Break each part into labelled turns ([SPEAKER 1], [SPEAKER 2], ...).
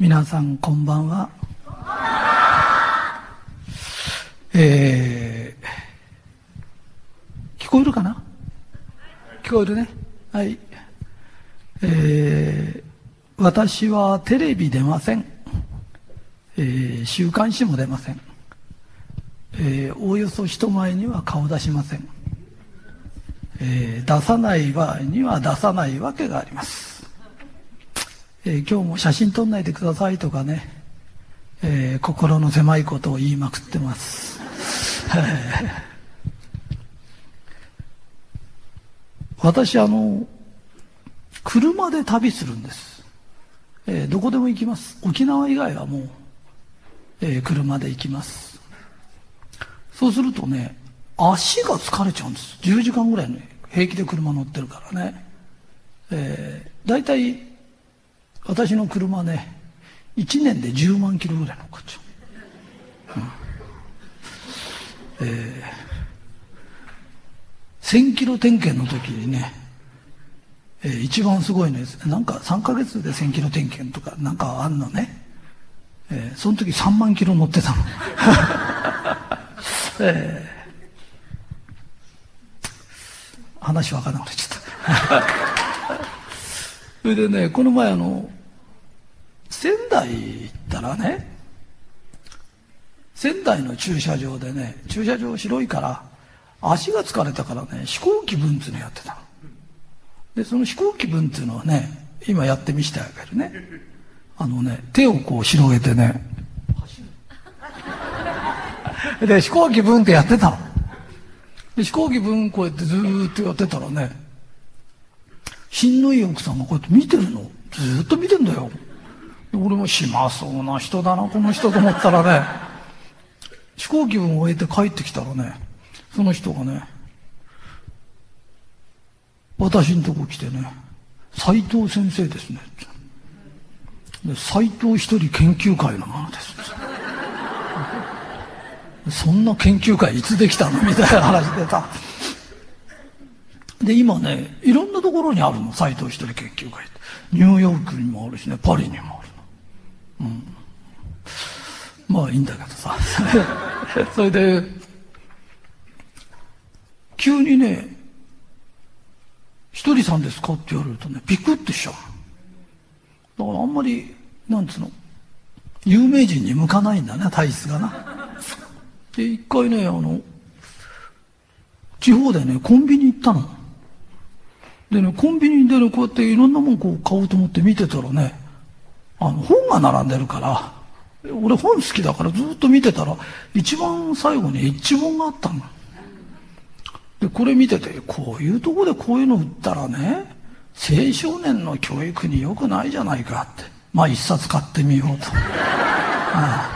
[SPEAKER 1] 皆さんこんばんは。えー、聞こえるかな？聞こえるね。はい。えー、私はテレビ出ません。えー、週刊誌も出ません。えー、おおよそ人前には顔出しません。えー、出さない場合には出さないわけがあります。えー、今日も写真撮んないでくださいとかね、えー、心の狭いことを言いまくってます。私あの車で旅するんです、えー、どこでも行きます。沖縄以外はもう、え、車で行きます。そうするとね足が疲れちゃうんです。10時間ぐらいね平気で車乗ってるからね、えー、大体私の車ね1年で10万キロぐらい乗っかっちゃう、うん、えー、1000キロ点検の時にね、えー、一番すごいのですなんか3ヶ月で1000キロ点検とかなんかあんのね、えー、その時3万キロ乗ってたの、えー、話分からなくなっちゃった。それでねこの前あの仙台行ったらね仙台の駐車場でね駐車場広いから足が疲れたからね飛行機分っていうのやってた。でその飛行機分っていうのはね今やってみしてあげるねあのね手をこう広げてねで飛行機分ってやってたの。で飛行機分こうやってずーっとやってたらね品のいい奥さんがこうやって見てるのずーっと見てんだよ。俺も暇そうな人だなこの人と思ったらね。飛行機分を終えて帰ってきたらねその人がね私のとこ来てね「斎藤先生ですね」で斎藤一人研究会のものです」そんな研究会いつできたの？みたいな話でさ。で今ねいろんなところにあるの斎藤一人研究会って。ニューヨークにもあるしねパリにも。うん、まあいいんだけどさ。それで急にね「ひとりさんですか?」って言われるとねビクッとしちゃう。だからあんまりなんつうの有名人に向かないんだね体質がな。で一回ねあの地方でねコンビニ行ったの。でねコンビニでねこうやっていろんなもんこう買おうと思って見てたらねあの本が並んでるから俺本好きだからずっと見てたら一番最後にエッジ本があったの。でこれ見ててこういうとこでこういうの売ったらね青少年の教育に良くないじゃないかって。まあ一冊買ってみようと、あ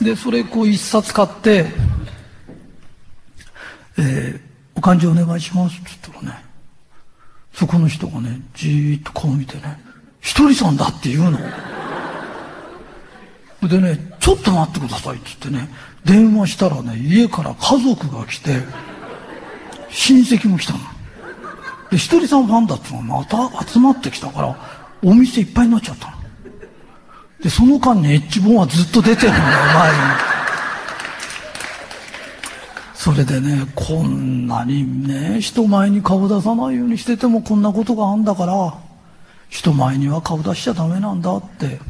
[SPEAKER 1] あ。でそれこう一冊買って「えー、お勘定お願いします」って言ったらねそこの人がねじーっと顔見てねひとりさんだって言うの。でね、ちょっと待ってくださいって言ってね、電話したらね、家から家族が来て、親戚も来たの。で、ひとりさんファンだってのがまた集まってきたから、お店いっぱいになっちゃったの。で、その間にエッジ本はずっと出てるんだよ、前に。それでね、こんなにね、人前に顔出さないようにしててもこんなことがあんだから、人前には顔出しちゃダメなんだって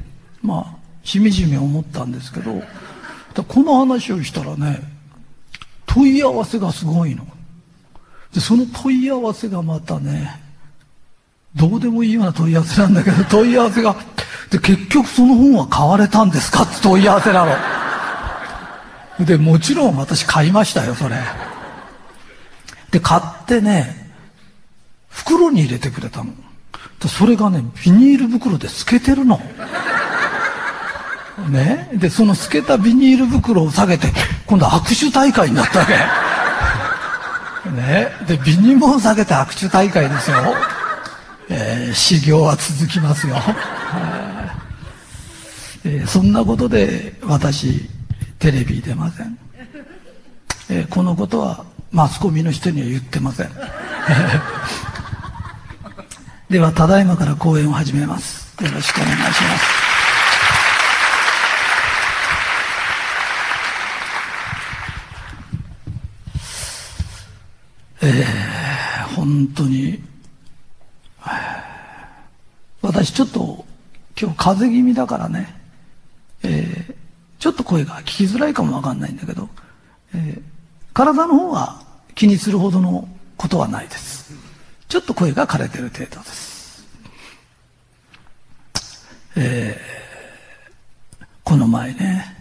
[SPEAKER 1] まあしみじみ思ったんですけどこの話をしたらね問い合わせがすごいの。でその問い合わせがまたねどうでもいいような問い合わせなんだけど問い合わせがで結局その本は買われたんですかって問い合わせなの。でもちろん私買いましたよそれ。で買ってね袋に入れてくれたの。それがねビニール袋で透けてるの。ね？でその透けたビニール袋を下げて今度握手大会になったわけ。ね？でビニモを下げて握手大会ですよ、えー、修行は続きますよ、えー、そんなことで私テレビ出ません、えー、このことはマスコミの人には言ってません。ではただいまから講演を始めます。よろしくお願いします。えー、本当に私ちょっと今日風邪気味だからね、えー、ちょっと声が聞きづらいかもわかんないんだけど、えー、体の方は気にするほどのことはないです。ちょっと声が枯れてる程度です。えー、この前ね、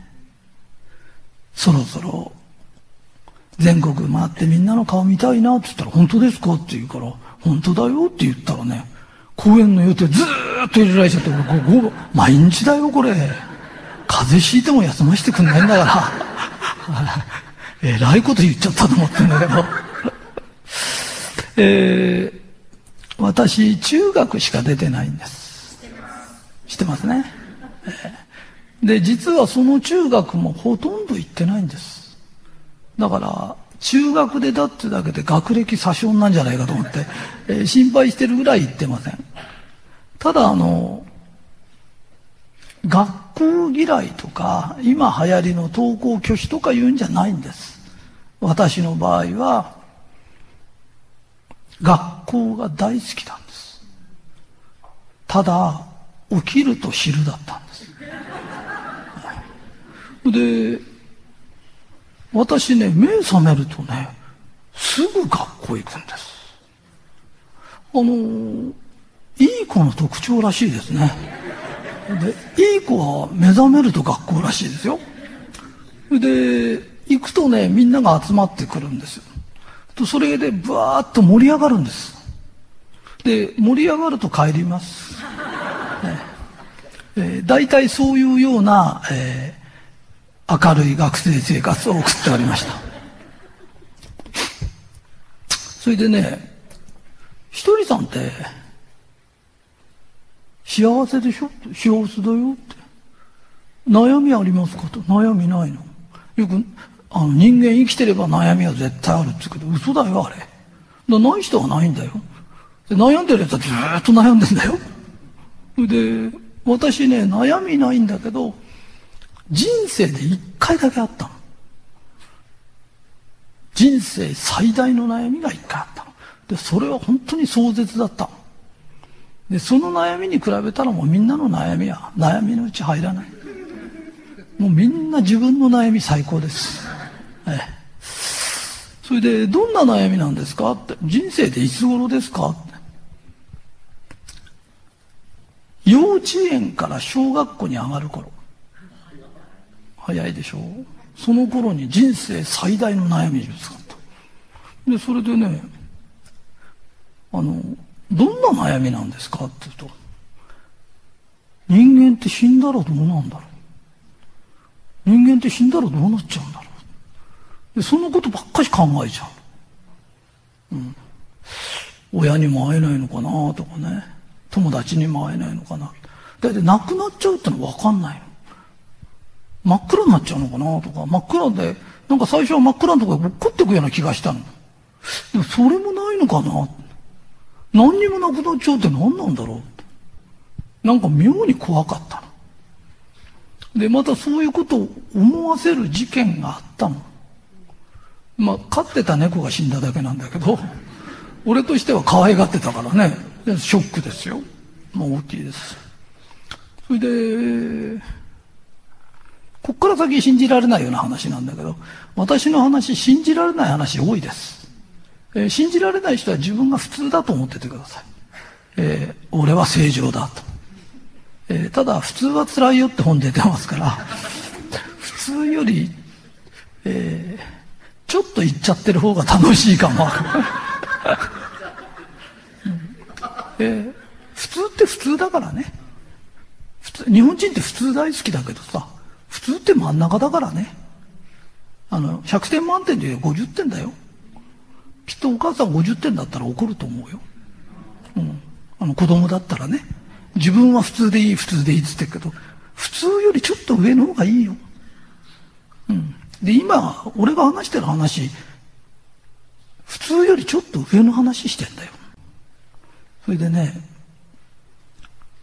[SPEAKER 1] そろそろ全国回ってみんなの顔見たいなって言ったら、本当ですかって言うから、本当だよって言ったらね、公演の予定ずーっと入れられちゃって、ここ毎日だよ、これ。風邪ひいても休ませてくんないんだから。えらいこと言っちゃったと思ってんだけど。えー、私、中学しか出てないんです。知ってますね。えー、で、実はその中学もほとんど行ってないんです。だから、中学でだってだけで学歴詐称なんじゃないかと思って、えー、心配してるぐらい行ってません。ただ、あの、学校嫌いとか、今流行りの登校拒否とか言うんじゃないんです。私の場合は、学校が大好きなんです。ただ、起きると昼だったんです。で、私ね、目覚めるとね、すぐ学校行くんです。あの、いい子の特徴らしいですね。で、いい子は目覚めると学校らしいですよ。で、行くとね、みんなが集まってくるんですよ。と、それでブワーッと盛り上がるんです。で、盛り上がると帰ります。ねえー、大体そういうような、えー、明るい学生生活を送っておりました。それでね、ひとりさんって、幸せでしょ？幸せだよって。悩みありますかと？悩みないの？よく、あの、人間生きてれば悩みは絶対あるって言うけど、嘘だよ、あれ。だない人はないんだよ。で悩んでるやつはずっと悩んでんだよ。で、私ね、悩みないんだけど、人生で一回だけあったの。人生最大の悩みが一回あったの。で、それは本当に壮絶だったの。で、その悩みに比べたらもうみんなの悩みは悩みのうち入らない。もうみんな自分の悩み最高です。ええ。それで、どんな悩みなんですか？って。人生でいつ頃ですか？って。幼稚園から小学校に上がる頃。早いでしょ？う。その頃に人生最大の悩みですか？と。で、それでね、あの、どんな悩みなんですか？って言うと、人間って死んだらどうなんだろう。人間って死んだらどうなっちゃうんだろう。で、そのことばっかり考えちゃう。うん。親にも会えないのかなとかね。友達にも会えないのかな。だって亡くなっちゃうってのは分かんないの。真っ暗になっちゃうのかなとか、真っ暗で、なんか最初は真っ暗のところで落っこっていくような気がしたの。でもそれもないのかな何にもなくなっちゃうって何なんだろうなんか妙に怖かったの。で、またそういうことを思わせる事件があったの。まあ、飼ってた猫が死んだだけなんだけど、俺としては可愛がってたからね、ショックですよ。まあ大きいです。それで、こっから先信じられないような話なんだけど、私の話、信じられない話多いです。えー、信じられない人は自分が普通だと思っててください。えー、俺は正常だと。えー、ただ、普通は辛いよって本出てますから、普通より、えー、ちょっと言っちゃってる方が楽しいかも。えー、普通って普通だからね。普通、日本人って普通大好きだけどさ、普通って真ん中だからね。あの、100点満点で50点だよ。きっとお母さん50点だったら怒ると思うよ。うん。あの子供だったらね。自分は普通でいい、普通でいいって言ってるけど、普通よりちょっと上の方がいいよ。うん。で、今、俺が話してる話、普通よりちょっと上の話してんだよ。それでね、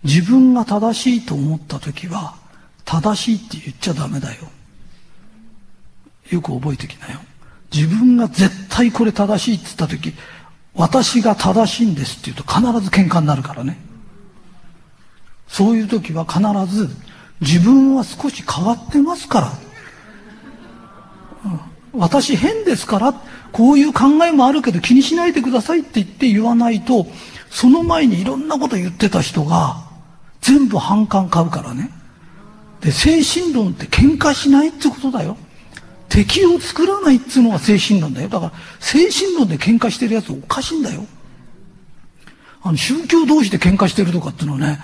[SPEAKER 1] 自分が正しいと思った時は、正しいって言っちゃダメだよ。よく覚えてきなよ。自分が絶対これ正しいって言った時、私が正しいんですって言うと必ず喧嘩になるからね。そういう時は必ず自分は少し変わってますから。私変ですから、こういう考えもあるけど気にしないでくださいって言って言わないと、その前にいろんなこと言ってた人が全部反感買うからね。で、精神論って喧嘩しないってことだよ。敵を作らないっつうのが精神論だよ。だから、精神論で喧嘩してるやつおかしいんだよ。あの、宗教同士で喧嘩してるとかっていうのはね、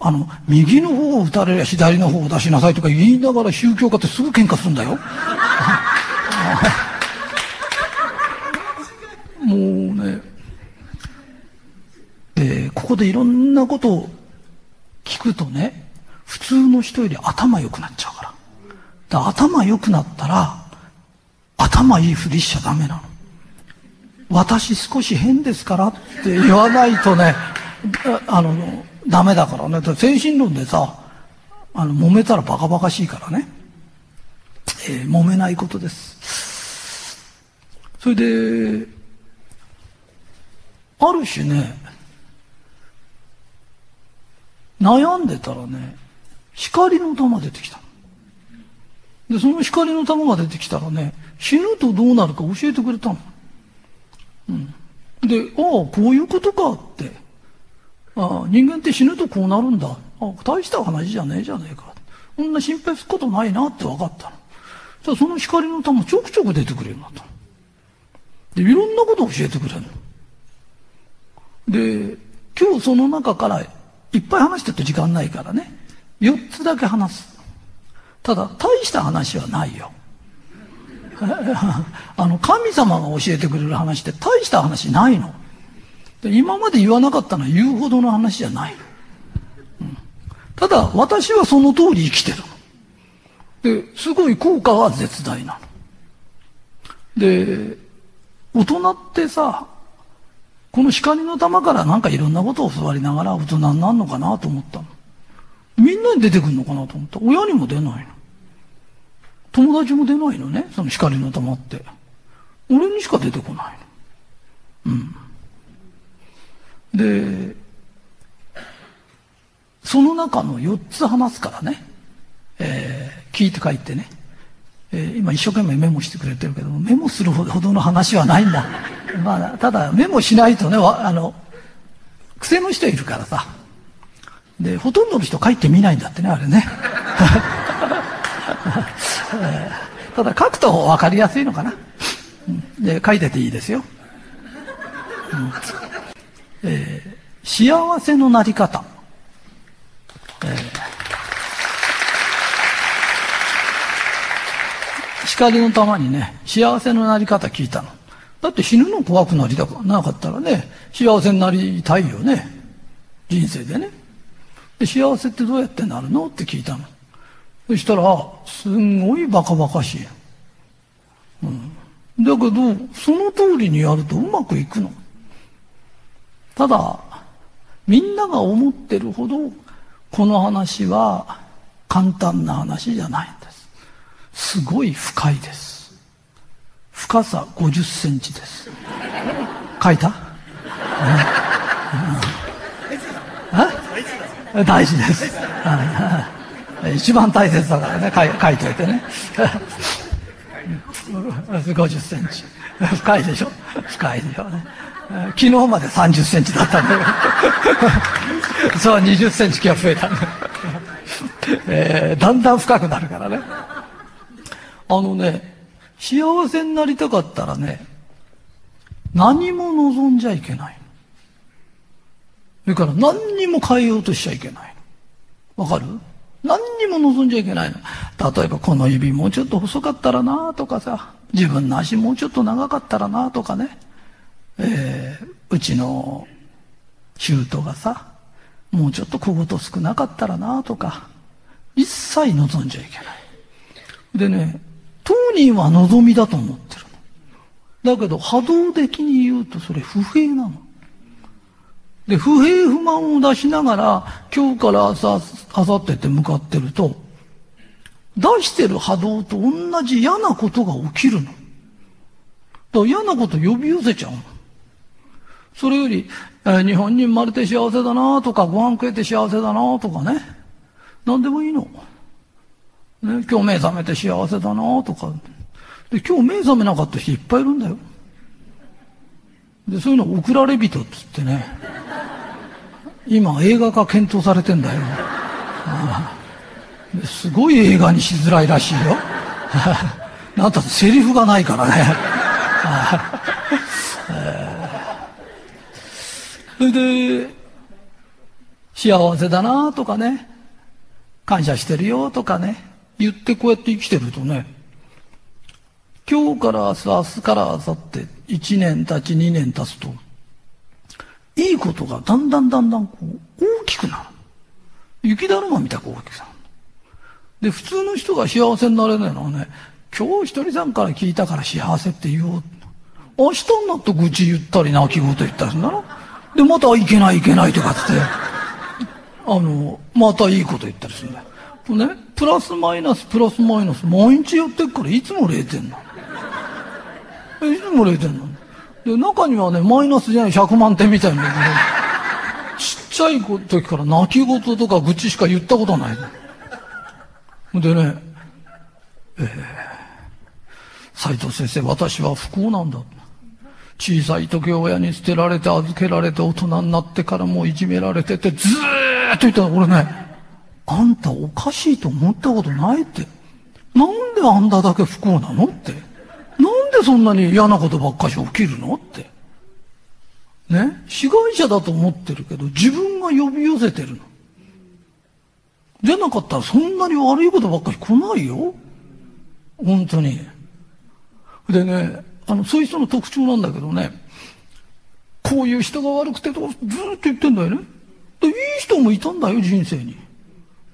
[SPEAKER 1] あの、右の方を打たれりゃ左の方を出しなさいとか言いながら宗教家ってすぐ喧嘩するんだよ。もうね、で、ここでいろんなことを聞くとね、普通の人より頭良くなっちゃうから。だ頭良くなったら、頭いいふりしちゃダメなの。私少し変ですからって言わないとね、あの、ダメだからね。ら精神論でさ、あの、揉めたらバカバカしいからね。えー、揉めないことです。それで、ある種ね、悩んでたらね、光の玉出てきた。で、その光の玉が出てきたらね、死ぬとどうなるか教えてくれたの。うん。で、ああ、こういうことかって。ああ、人間って死ぬとこうなるんだ。ああ、大した話じゃねえじゃねえか。こんな心配することないなって分かったの。じゃあその光の玉ちょくちょく出てくるようになったの。で、いろんなことを教えてくれるの。で、今日その中からいっぱい話してると時間ないからね、4つだけ話す。ただ、大した話はないよ。あの、神様が教えてくれる話って大した話ないの。今まで言わなかったのは言うほどの話じゃない。うん、ただ、私はその通り生きてる。で、すごい効果は絶大なの。で、大人ってさ、この光の玉からなんかいろんなことを教わりながら大人になるのかなと思ったの。みんなに出てくるのかなと思った。親にも出ないの。友達も出ないのね、その光の玉って。俺にしか出てこないの。うん。で、その中の4つ話すからね、えー、聞いて書いてね、えー、今一生懸命メモしてくれてるけどメモするほどの話はないんだ。まあ、ただメモしないとね、あの、癖の人いるからさ。で、ほとんどの人書いてみないんだってね、あれね。ただ書くと分かりやすいのかな。で、書いてていいですよ。うんえー、幸せのなり方。えー、光の玉にね、幸せのなり方聞いたの。だって死ぬの怖くなりたくなかったらね、幸せになりたいよね。人生でね。で幸せってどうやってなるのって聞いたの。そしたら、すんごいバカバカしい。うん。だけど、その通りにやるとうまくいくの。ただ、みんなが思ってるほど、この話は簡単な話じゃないんです。ごい深いです。深さ50センチです。書いた、大事です。一番大切だからね、書い書いといてね。50センチ。深いでしょ？深いでしょね。昨日まで30センチだったんだけど。そう、20センチ今日増えた、ねえー、だんだん深くなるからね。あのね、幸せになりたかったらね、何も望んじゃいけない。それから何にも変えようとしちゃいけない。わかる？何にも望んじゃいけないの。例えばこの指もうちょっと細かったらなとかさ、自分の足もうちょっと長かったらなとかね、えー、うちの舅がさ、もうちょっと小言少なかったらなとか、一切望んじゃいけない。でね、当人は望みだと思ってるの。だけど波動的に言うとそれ不平なの。で、不平不満を出しながら、今日から朝、明後日って向かってると、出してる波動と同じ嫌なことが起きるの。だから嫌なこと呼び寄せちゃうの。それより、えー、日本に生まれて幸せだなとか、ご飯食えて幸せだなとかね。何でもいいの。ね、今日目覚めて幸せだなとか。で、今日目覚めなかった人いっぱいいるんだよ。で、そういうの送られ人っつってね。今映画化検討されてんだよ。すごい映画にしづらいらしいよ。なんたセリフがないからね。それで、幸せだなとかね、感謝してるよとかね、言ってこうやって生きてるとね、今日から明日、明日から明後日、1年経ち2年経つと、いいことがだんだんだんだんこう大きくなる。雪だるまみたく大きくなる。で、普通の人が幸せになれないのはね、今日一人さんから聞いたから幸せって言おう。明日になって愚痴言ったり泣き言言ったりするんだろで、またいけないいけないとかって、あの、またいいこと言ったりするんだよ。ね、プラスマイナス、プラスマイナス、毎日やってっからいつも0点なの。いつも0点なの。で、中にはね、マイナスじゃない100万点みたいなちっちゃい時から泣き言とか愚痴しか言ったことない。でね、えー、斎藤先生、私は不幸なんだ。小さい時親に捨てられて預けられて大人になってからもういじめられててずーっと言ったの。俺ね、あんたおかしいと思ったことないって。なんであんただけ不幸なのって。なんでそんなに嫌なことばっかし起きるのって。ね？被害者だと思ってるけど、自分が呼び寄せてるの。じゃなかったらそんなに悪いことばっかり来ないよ。本当に。でね、あの、そういう人の特徴なんだけどね、こういう人が悪くてとかずっと言ってんだよね。で、いい人もいたんだよ、人生に。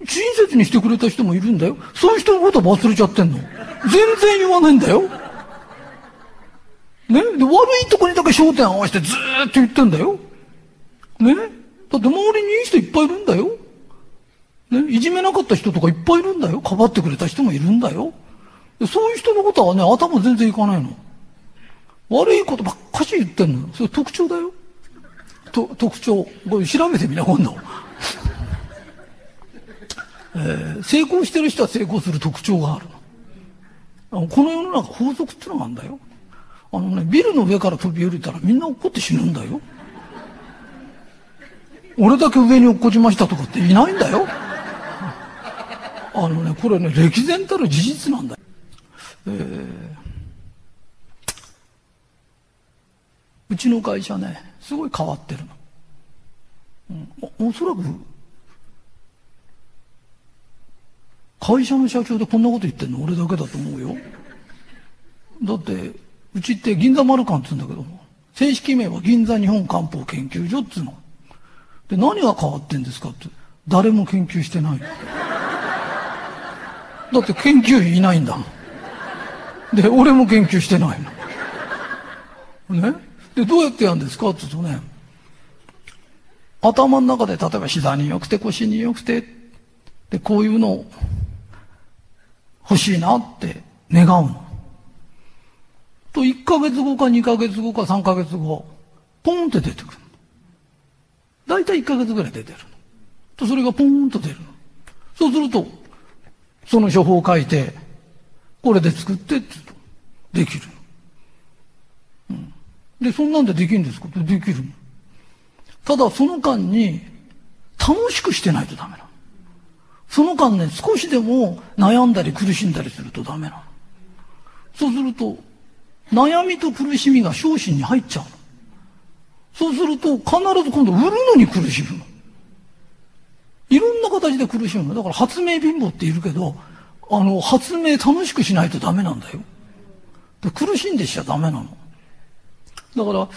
[SPEAKER 1] 親切にしてくれた人もいるんだよ。そういう人のこと忘れちゃってんの。全然言わないんだよ。ね？で、悪いとこにだけ焦点合わせてずーっと言ってんだよ。ね？だって周りにいい人いっぱいいるんだよ。ね？いじめなかった人とかいっぱいいるんだよ。かばってくれた人もいるんだよ。そういう人のことはね、頭全然いかないの。悪いことばっかし言ってんの。それ特徴だよ。と特徴。これ調べてみな、今度。えー、成功してる人は成功する特徴があるの。この世の中法則ってのがあるんだよ。あのね、ビルの上から飛び降りたらみんな落っこって死ぬんだよ。俺だけ上に落っこちましたとかっていないんだよ。あのね、これね、歴然たる事実なんだよ。えー、うちの会社ね、すごい変わってるの。うん、おそらく、会社の社長でこんなこと言ってんの俺だけだと思うよ。だって、うちって銀座丸館って言うんだけども、正式名は銀座日本漢方研究所っつうの。で、何が変わってんですかって、誰も研究してない。だって研究員いないんだもん。で、俺も研究してないの。ね？で、どうやってやるんですかって言うとね、頭の中で例えば膝に良くて腰に良くて、で、こういうのを欲しいなって願うの。と1ヶ月後か2ヶ月後か3ヶ月後、ポンって出てくるの。だいたい1ヶ月ぐらい出てるのと、それがポンと出るのそうすると、その処方を書いて、これで作ってって言うと、できるのうん。で、そんなんでできるんですか？ってできるのただ、その間に、楽しくしてないとダメなの。その間ね、少しでも悩んだり苦しんだりするとダメなの。そうすると、悩みと苦しみが昇進に入っちゃうの。そうすると、必ず今度売るのに苦しむの。いろんな形で苦しむの。だから発明貧乏っているけど、あの、発明楽しくしないとダメなんだよ。で苦しんでしちゃダメなの。だから、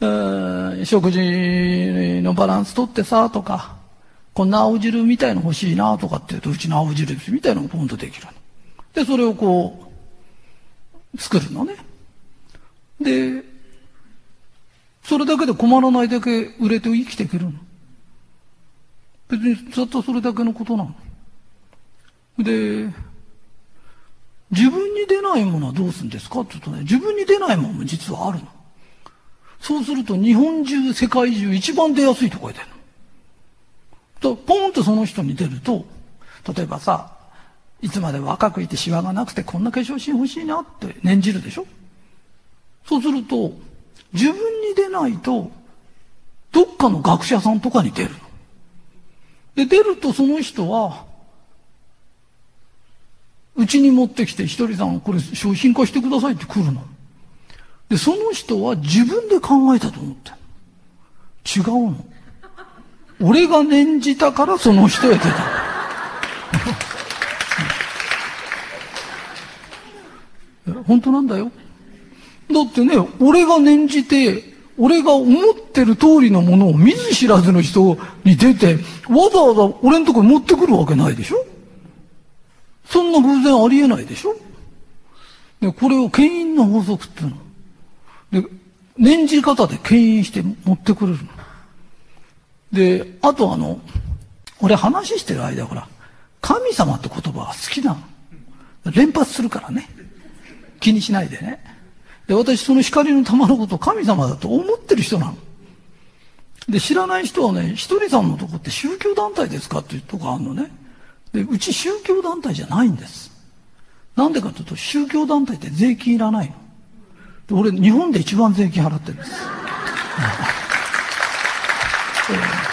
[SPEAKER 1] えー、食事のバランスとってさ、とか、こんな青汁みたいの欲しいな、とかって言うと、うちの青汁みたいのがポンとできるの。で、それをこう、作るのね。で、それだけで困らないだけ売れて生きていけるの。別にずっとそれだけのことなの。で、自分に出ないものはどうするんですかって言うとね、自分に出ないものも実はあるの。そうすると日本中、世界中一番出やすいとこへ出るの。と、ポンとその人に出ると、例えばさ、いつまで若くいてシワがなくてこんな化粧品欲しいなって念じるでしょ？そうすると、自分に出ないと、どっかの学者さんとかに出る。で、出るとその人は、うちに持ってきて、ひとりさん、これ商品化してくださいって来るの。で、その人は自分で考えたと思って違うの。俺が念じたからその人へ出た。本当なんだよ。だってね、俺が念じて、俺が思ってる通りのものを見ず知らずの人に出て、わざわざ俺のとこに持ってくるわけないでしょそんな偶然ありえないでしょで、これを牽引の法則っていうの。で、念じ方で牽引して持ってくれるの。で、あとあの、俺話してる間ほら、神様って言葉が好きなの。連発するからね。気にしないでね。で、私その光の玉のことを神様だと思ってる人なの。で、知らない人はね、ひとりさんのとこって宗教団体ですかっていうとこあるのね。で、うち宗教団体じゃないんです。なんでかというと、宗教団体って税金いらないの。で俺、日本で一番税金払ってるんです。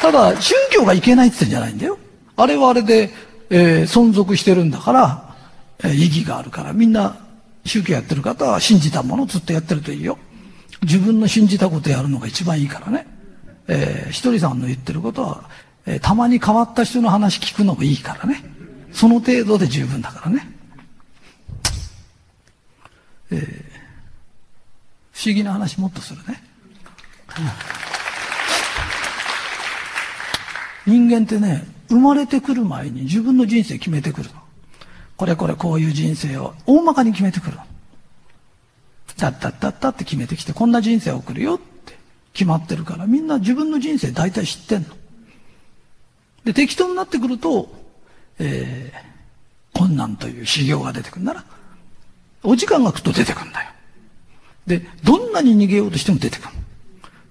[SPEAKER 1] ただ、宗教がいけないって言ってんじゃないんだよ。あれはあれで、えー、存続してるんだから、えー、意義があるから、みんな宗教やってる方は信じたものをずっとやってるといいよ。自分の信じたことやるのが一番いいからね。えー、ひとりさんの言ってることは、えー、たまに変わった人の話聞くのもいいからね。その程度で十分だからね。えー、不思議な話もっとするね。うん人間ってね、生まれてくる前に自分の人生決めてくるの。これこれこういう人生を大まかに決めてくるの。だったったったって決めてきて、こんな人生を送るよって決まってるから、みんな自分の人生大体知ってんの。で、適当になってくると、えー、困難という修行が出てくるなら、お時間が来ると出てくるんだよ。で、どんなに逃げようとしても出てくる。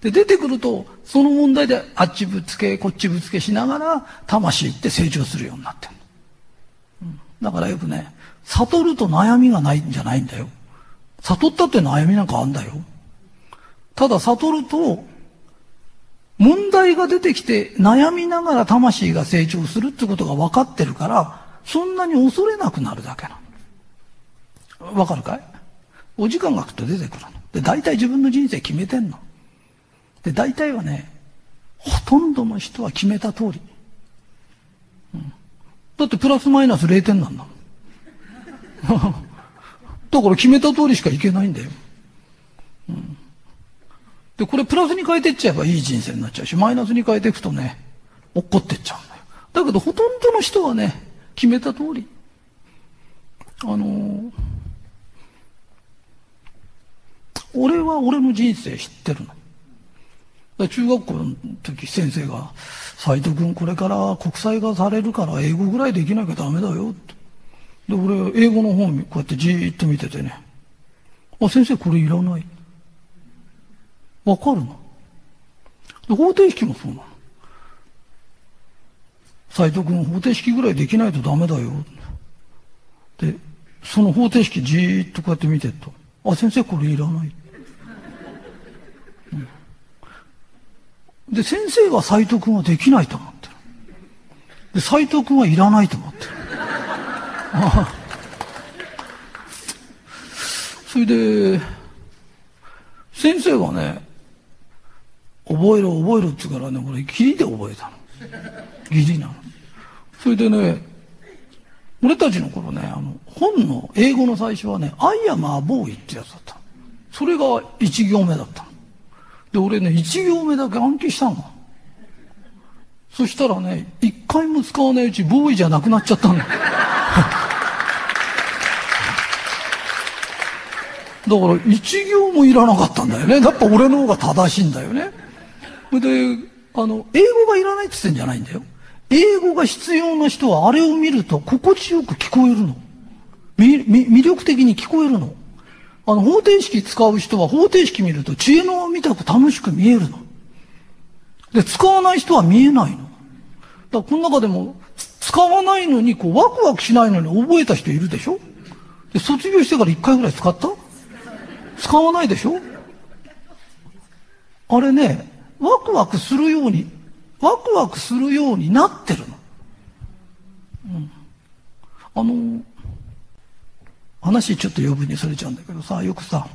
[SPEAKER 1] で、出てくると、その問題であっちぶつけ、こっちぶつけしながら、魂って成長するようになってる。うん、だからよくね、悟ると悩みがないんじゃないんだよ。悟ったって悩みなんかあんだよ。ただ悟ると、問題が出てきて悩みながら魂が成長するってことが分かってるから、そんなに恐れなくなるだけなの。わかるかい？お時間が来ると出てくるの。で、大体自分の人生決めてんの。で、大体はね、ほとんどの人は決めた通り。うん、だってプラスマイナス0点なんだもん。だから決めた通りしかいけないんだよ。うんで、これプラスに変えてっちゃえばいい人生になっちゃうし、マイナスに変えていくとね、落っこってっちゃうんだよ。だけど、ほとんどの人はね、決めた通り。あのー、俺は俺の人生知ってるの。中学校の時先生が、斎藤君これから国際化されるから英語ぐらいできなきゃダメだよって。で、俺、英語の本こうやってじーっと見ててね。あ、先生これいらない。わかるの？方程式もそうなの。斎藤君、方程式ぐらいできないとダメだよ。で、その方程式じーっとこうやって見てると、あ、先生これいらない。うん、で、先生は斎藤君はできないと思ってる。で、斎藤君はいらないと思ってる。それで、先生はね、覚えろ覚えろって言うからね、俺、ギリで覚えたの。ギリなの。それでね、俺たちの頃ね、あの、本の英語の最初はね、アイアムアボーイってやつだった。それが一行目だったで、俺ね、一行目だけ暗記したの。そしたらね、一回も使わないうち、ボーイじゃなくなっちゃったの。だから一行もいらなかったんだよね。やっぱ俺の方が正しいんだよね。で、あの、英語がいらないって言ってんじゃないんだよ。英語が必要な人はあれを見ると心地よく聞こえるの。み魅力的に聞こえるの。あの、方程式使う人は方程式見ると知恵の輪みたく楽しく見えるの。で、使わない人は見えないの。だからこの中でも、使わないのに、こう、ワクワクしないのに覚えた人いるでしょで、卒業してから一回ぐらい使った？使わないでしょあれね、ワクワクするように、ワクワクするようになってるの。うん。あの、話ちょっと余分にされちゃうんだけどさ、よくさ、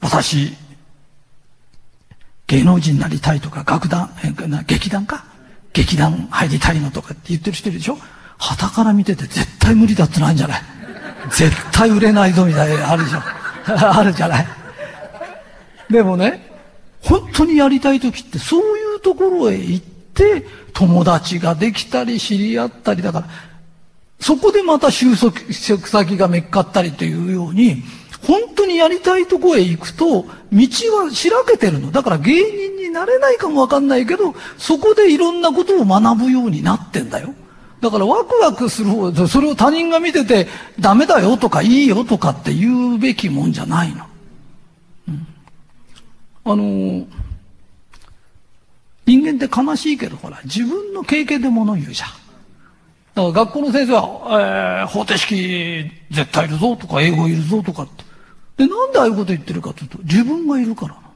[SPEAKER 1] 私、芸能人になりたいとか、楽団、劇団か？劇団入りたいのとかって言ってる人いるでしょ？旗から見てて絶対無理だってないんじゃない？絶対売れないぞみたいなあるじゃん。あるじゃない？でもね、本当にやりたい時ってそういうところへ行って友達ができたり知り合ったりだから、そこでまた就職先がめっかったりというように、本当にやりたいとこへ行くと、道はしらけてるの。だから芸人になれないかもわかんないけど、そこでいろんなことを学ぶようになってんだよ。だからワクワクする方、それを他人が見てて、ダメだよとかいいよとかって言うべきもんじゃないの。うん、あの、人間って悲しいけど、ほら、自分の経験で物言うじゃん。だから学校の先生は、えー、方程式絶対いるぞとか、英語いるぞとかって。で、なんでああいうこと言ってるかというと、自分がいるからな。だ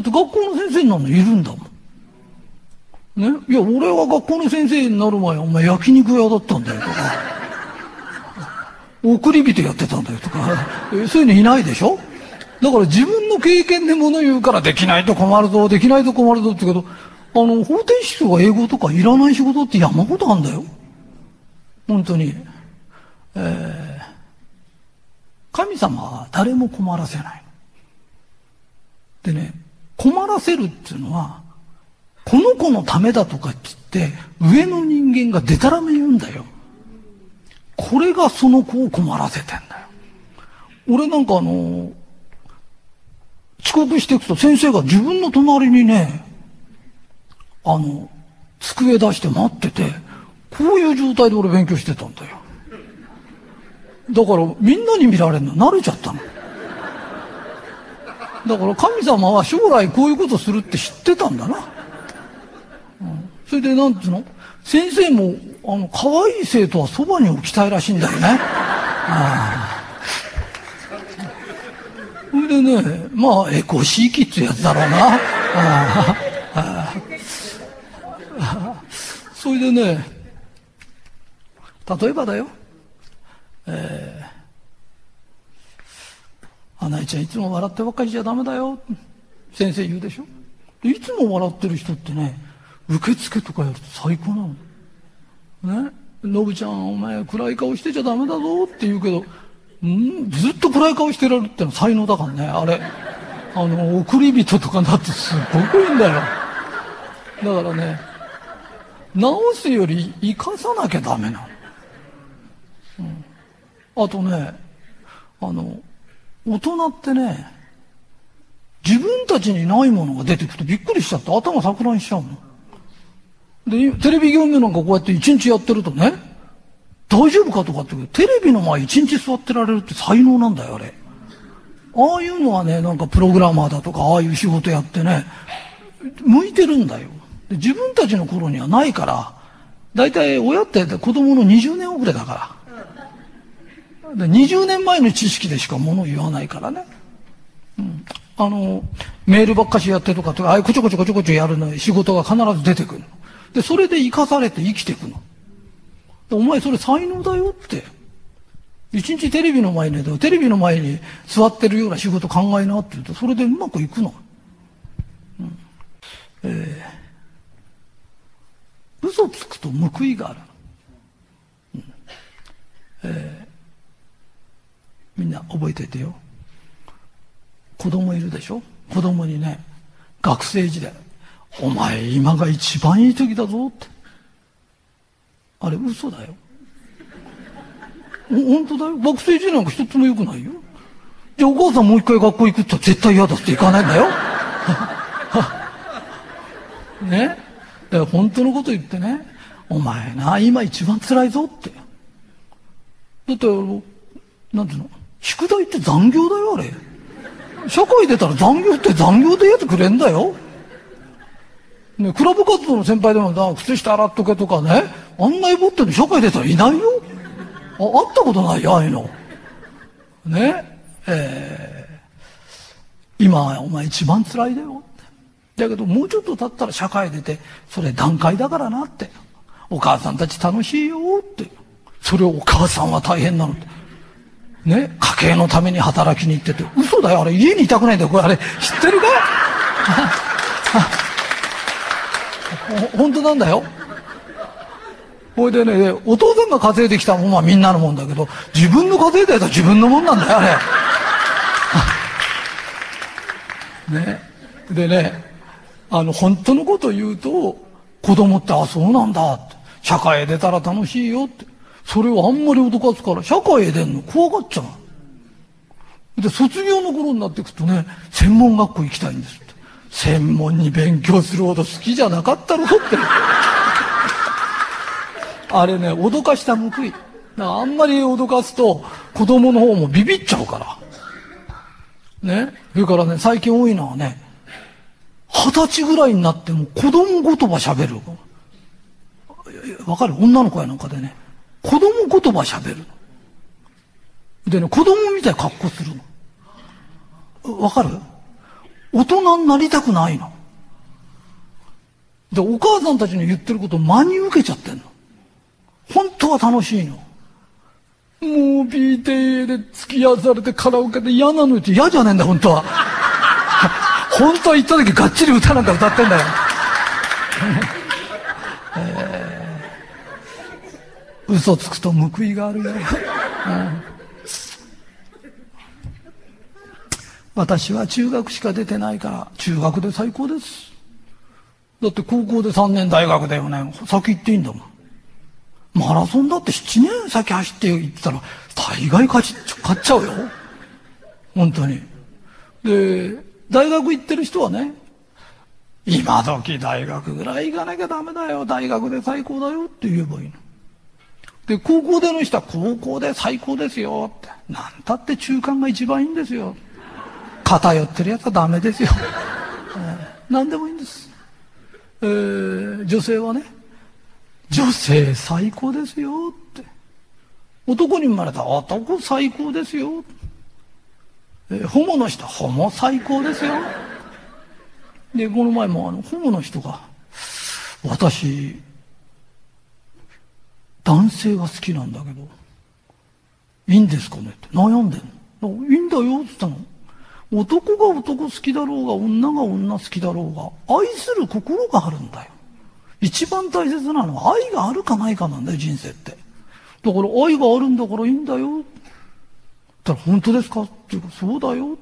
[SPEAKER 1] って学校の先生になるのいるんだもん。ね？いや、俺は学校の先生になる前、お前焼肉屋だったんだよとか、送り人やってたんだよとか、そういうのいないでしょ？だから自分の経験で物言うからできないと困るぞ、できないと困るぞって言うけど、あの、方程式とか英語とかいらない仕事って山ほどあんだよ。本当に。えー、神様は誰も困らせない。でね、困らせるっていうのは、この子のためだとかって言って、上の人間がデタラメ言うんだよ。これがその子を困らせてんだよ。俺なんかあの、遅刻していくと先生が自分の隣にね、あの、机出して待ってて、こういう状態で俺勉強してたんだよ。だからみんなに見られるの慣れちゃったの。だから神様は将来こういうことするって知ってたんだな。うん、それでなんつうの？先生も、あの、可愛い生徒はそばに置きたいらしいんだよね。それでね、まあ、エコシーキってやつだろうな。それでね、例えばだよ。えー、花江ちゃんいつも笑ってばっかりじゃダメだよ。先生言うでしょ。いつも笑ってる人ってね、受付とかやると最高なの。ね？のぶちゃん、お前暗い顔してちゃダメだぞって言うけど、ん？ずっと暗い顔してられるってのは才能だからね、あれ。あの、送り人とかだってすごくいいんだよ。だからね、直すより生かさなきゃダメなの。あとね、あの、大人ってね、自分たちにないものが出てくるとびっくりしちゃって頭錯乱しちゃうの。で、テレビ業務なんかこうやって一日やってるとね、大丈夫かとかってテレビの前一日座ってられるって才能なんだよ、あれ。ああいうのはね、なんかプログラマーだとか、ああいう仕事やってね、向いてるんだよ。で自分たちの頃にはないから、大体親って子供の20年遅れだから。20年前の知識でしか物を言わないからね。うん、あの、メールばっかしやってとかとか、ああいうこちょこちょこちょこちょやるの仕事が必ず出てくるの。で、それで生かされて生きていくの。お前それ才能だよって。一日テレビの前に、テレビの前に座ってるような仕事考えなって言うと、それでうまくいくの。うん、えー、嘘つくと報いがある。うんえーみんな覚えててよ。子供いるでしょ？子供にね学生時代お前今が一番いい時だぞって。あれ嘘だよ。本当だよ。学生時代なんか一つも良くないよ。じゃあお母さんもう一回学校行くって絶対嫌だって行かないんだよ。ね？だから本当のこと言ってね。お前な今一番辛いぞって。だってなんていうの？宿題って残業だよ、あれ。社会出たら残業って残業でやってくれんだよ。ね、クラブ活動の先輩でもな、靴下洗っとけとかね、あんなに持ってる社会出たらいないよ。あ、会ったことないよ、ああいうの。ね、えー、今、お前一番辛いだよ。だけど、もうちょっと経ったら社会出て、それ段階だからなって。お母さんたち楽しいよって。それをお母さんは大変なのって。ね、家計のために働きに行ってて、嘘だよ、あれ家にいたくないんだよ、これあれ、知ってるか？本当なんだよ。ほいでね、お父さんが稼いできたもんはみんなのもんだけど、自分の稼いだやつは自分のもんなんだよ、あれ。ね。でね、あの、本当のこと言うと、子供って、あ、そうなんだって。社会へ出たら楽しいよって。それをあんまり脅かすから、社会へ出んの怖がっちゃう。で、卒業の頃になっていくとね、専門学校行きたいんですって。専門に勉強するほど好きじゃなかったろって。あれね、脅かした報い。あんまり脅かすと、子供の方もビビっちゃうから。ね。それからね、最近多いのはね、二十歳ぐらいになっても子供言葉喋る。わかる？女の子やなんかでね。子供言葉喋るのでね、子供みたい格好するの。わかる？大人になりたくないの。で、お母さんたちの言ってることを真に受けちゃってんの。本当は楽しいの。もう PTA で付き合わされてカラオケで嫌なのって嫌じゃねえんだ、本当は。本当は行った時がっちり歌なんか歌ってんだよ。嘘つくと報いがあるよ、私は中学しか出てないから中学で最高です。だって高校で3年大学だよね。先行っていいんだもん。マラソンだって7年先走って行ってたら大概勝ち勝っちゃうよ。本当に。で大学行ってる人はね今時大学ぐらい行かなきゃダメだよ。大学で最高だよって言えばいいの。で、高校での人は高校で最高ですよって。なんたって中間が一番いいんですよ。偏ってるやつはダメですよ。何でもいいんです。えー、女性はね、女性最高ですよって。男に生まれた男最高ですよ。えー、ホモの人、ホモ最高ですよ。で、この前もあの、ホモの人が、私、男性が好きなんだけど、いいんですかねって悩んでんの。いいんだよって言ったの。男が男好きだろうが、女が女好きだろうが、愛する心があるんだよ。一番大切なのは愛があるかないかなんだよ、人生って。だから愛があるんだからいいんだよ。ったら本当ですか？って言うか、そうだよ。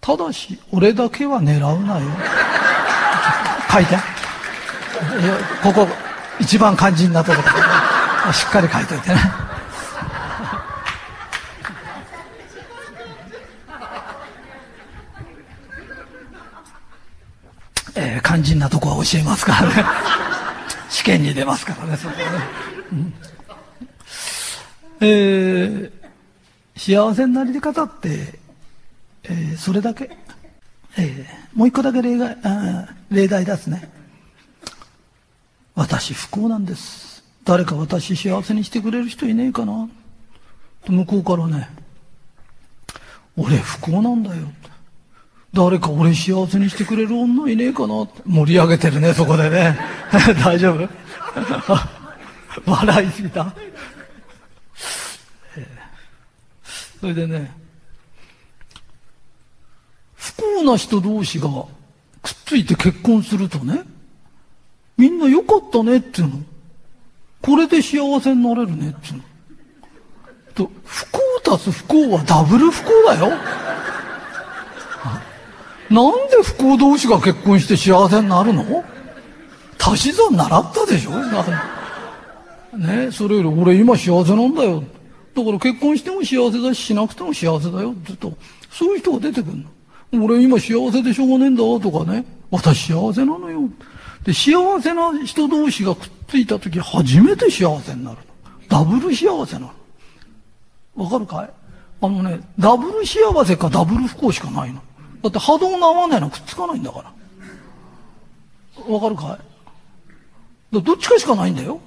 [SPEAKER 1] ただし、俺だけは狙うなよ。書いて。いやここ、一番肝心なところだから。しっかり書いといてね。えー、肝心なとこは教えますからね。試験に出ますからねそこね、うん、えー、幸せになり方って、えー、それだけ、えー、もう一個だけ例外あ例題出すね。私不幸なんです。誰か私幸せにしてくれる人いねえかな向こうからね、俺不幸なんだよ。誰か俺幸せにしてくれる女いねえかな盛り上げてるね、そこでね。大丈夫？笑いすぎた、それでね、不幸な人同士がくっついて結婚するとね、みんな良かったねっていうの。これで幸せになれるねっていうの。と、不幸足す不幸はダブル不幸だよ。なんで不幸同士が結婚して幸せになるの？足し算習ったでしょ？ねそれより俺今幸せなんだよ。だから結婚しても幸せだし、しなくても幸せだよって言うと、そういう人が出てくるの。俺今幸せでしょうがねえんだとかね。私幸せなのよ。で、幸せな人同士がくっついた時初めて幸せになるの。ダブル幸せなの。わかるかい？あのね、ダブル幸せかダブル不幸しかないの。だって波動が合わないのはくっつかないんだから。わかるかい？どっちかしかないんだよ。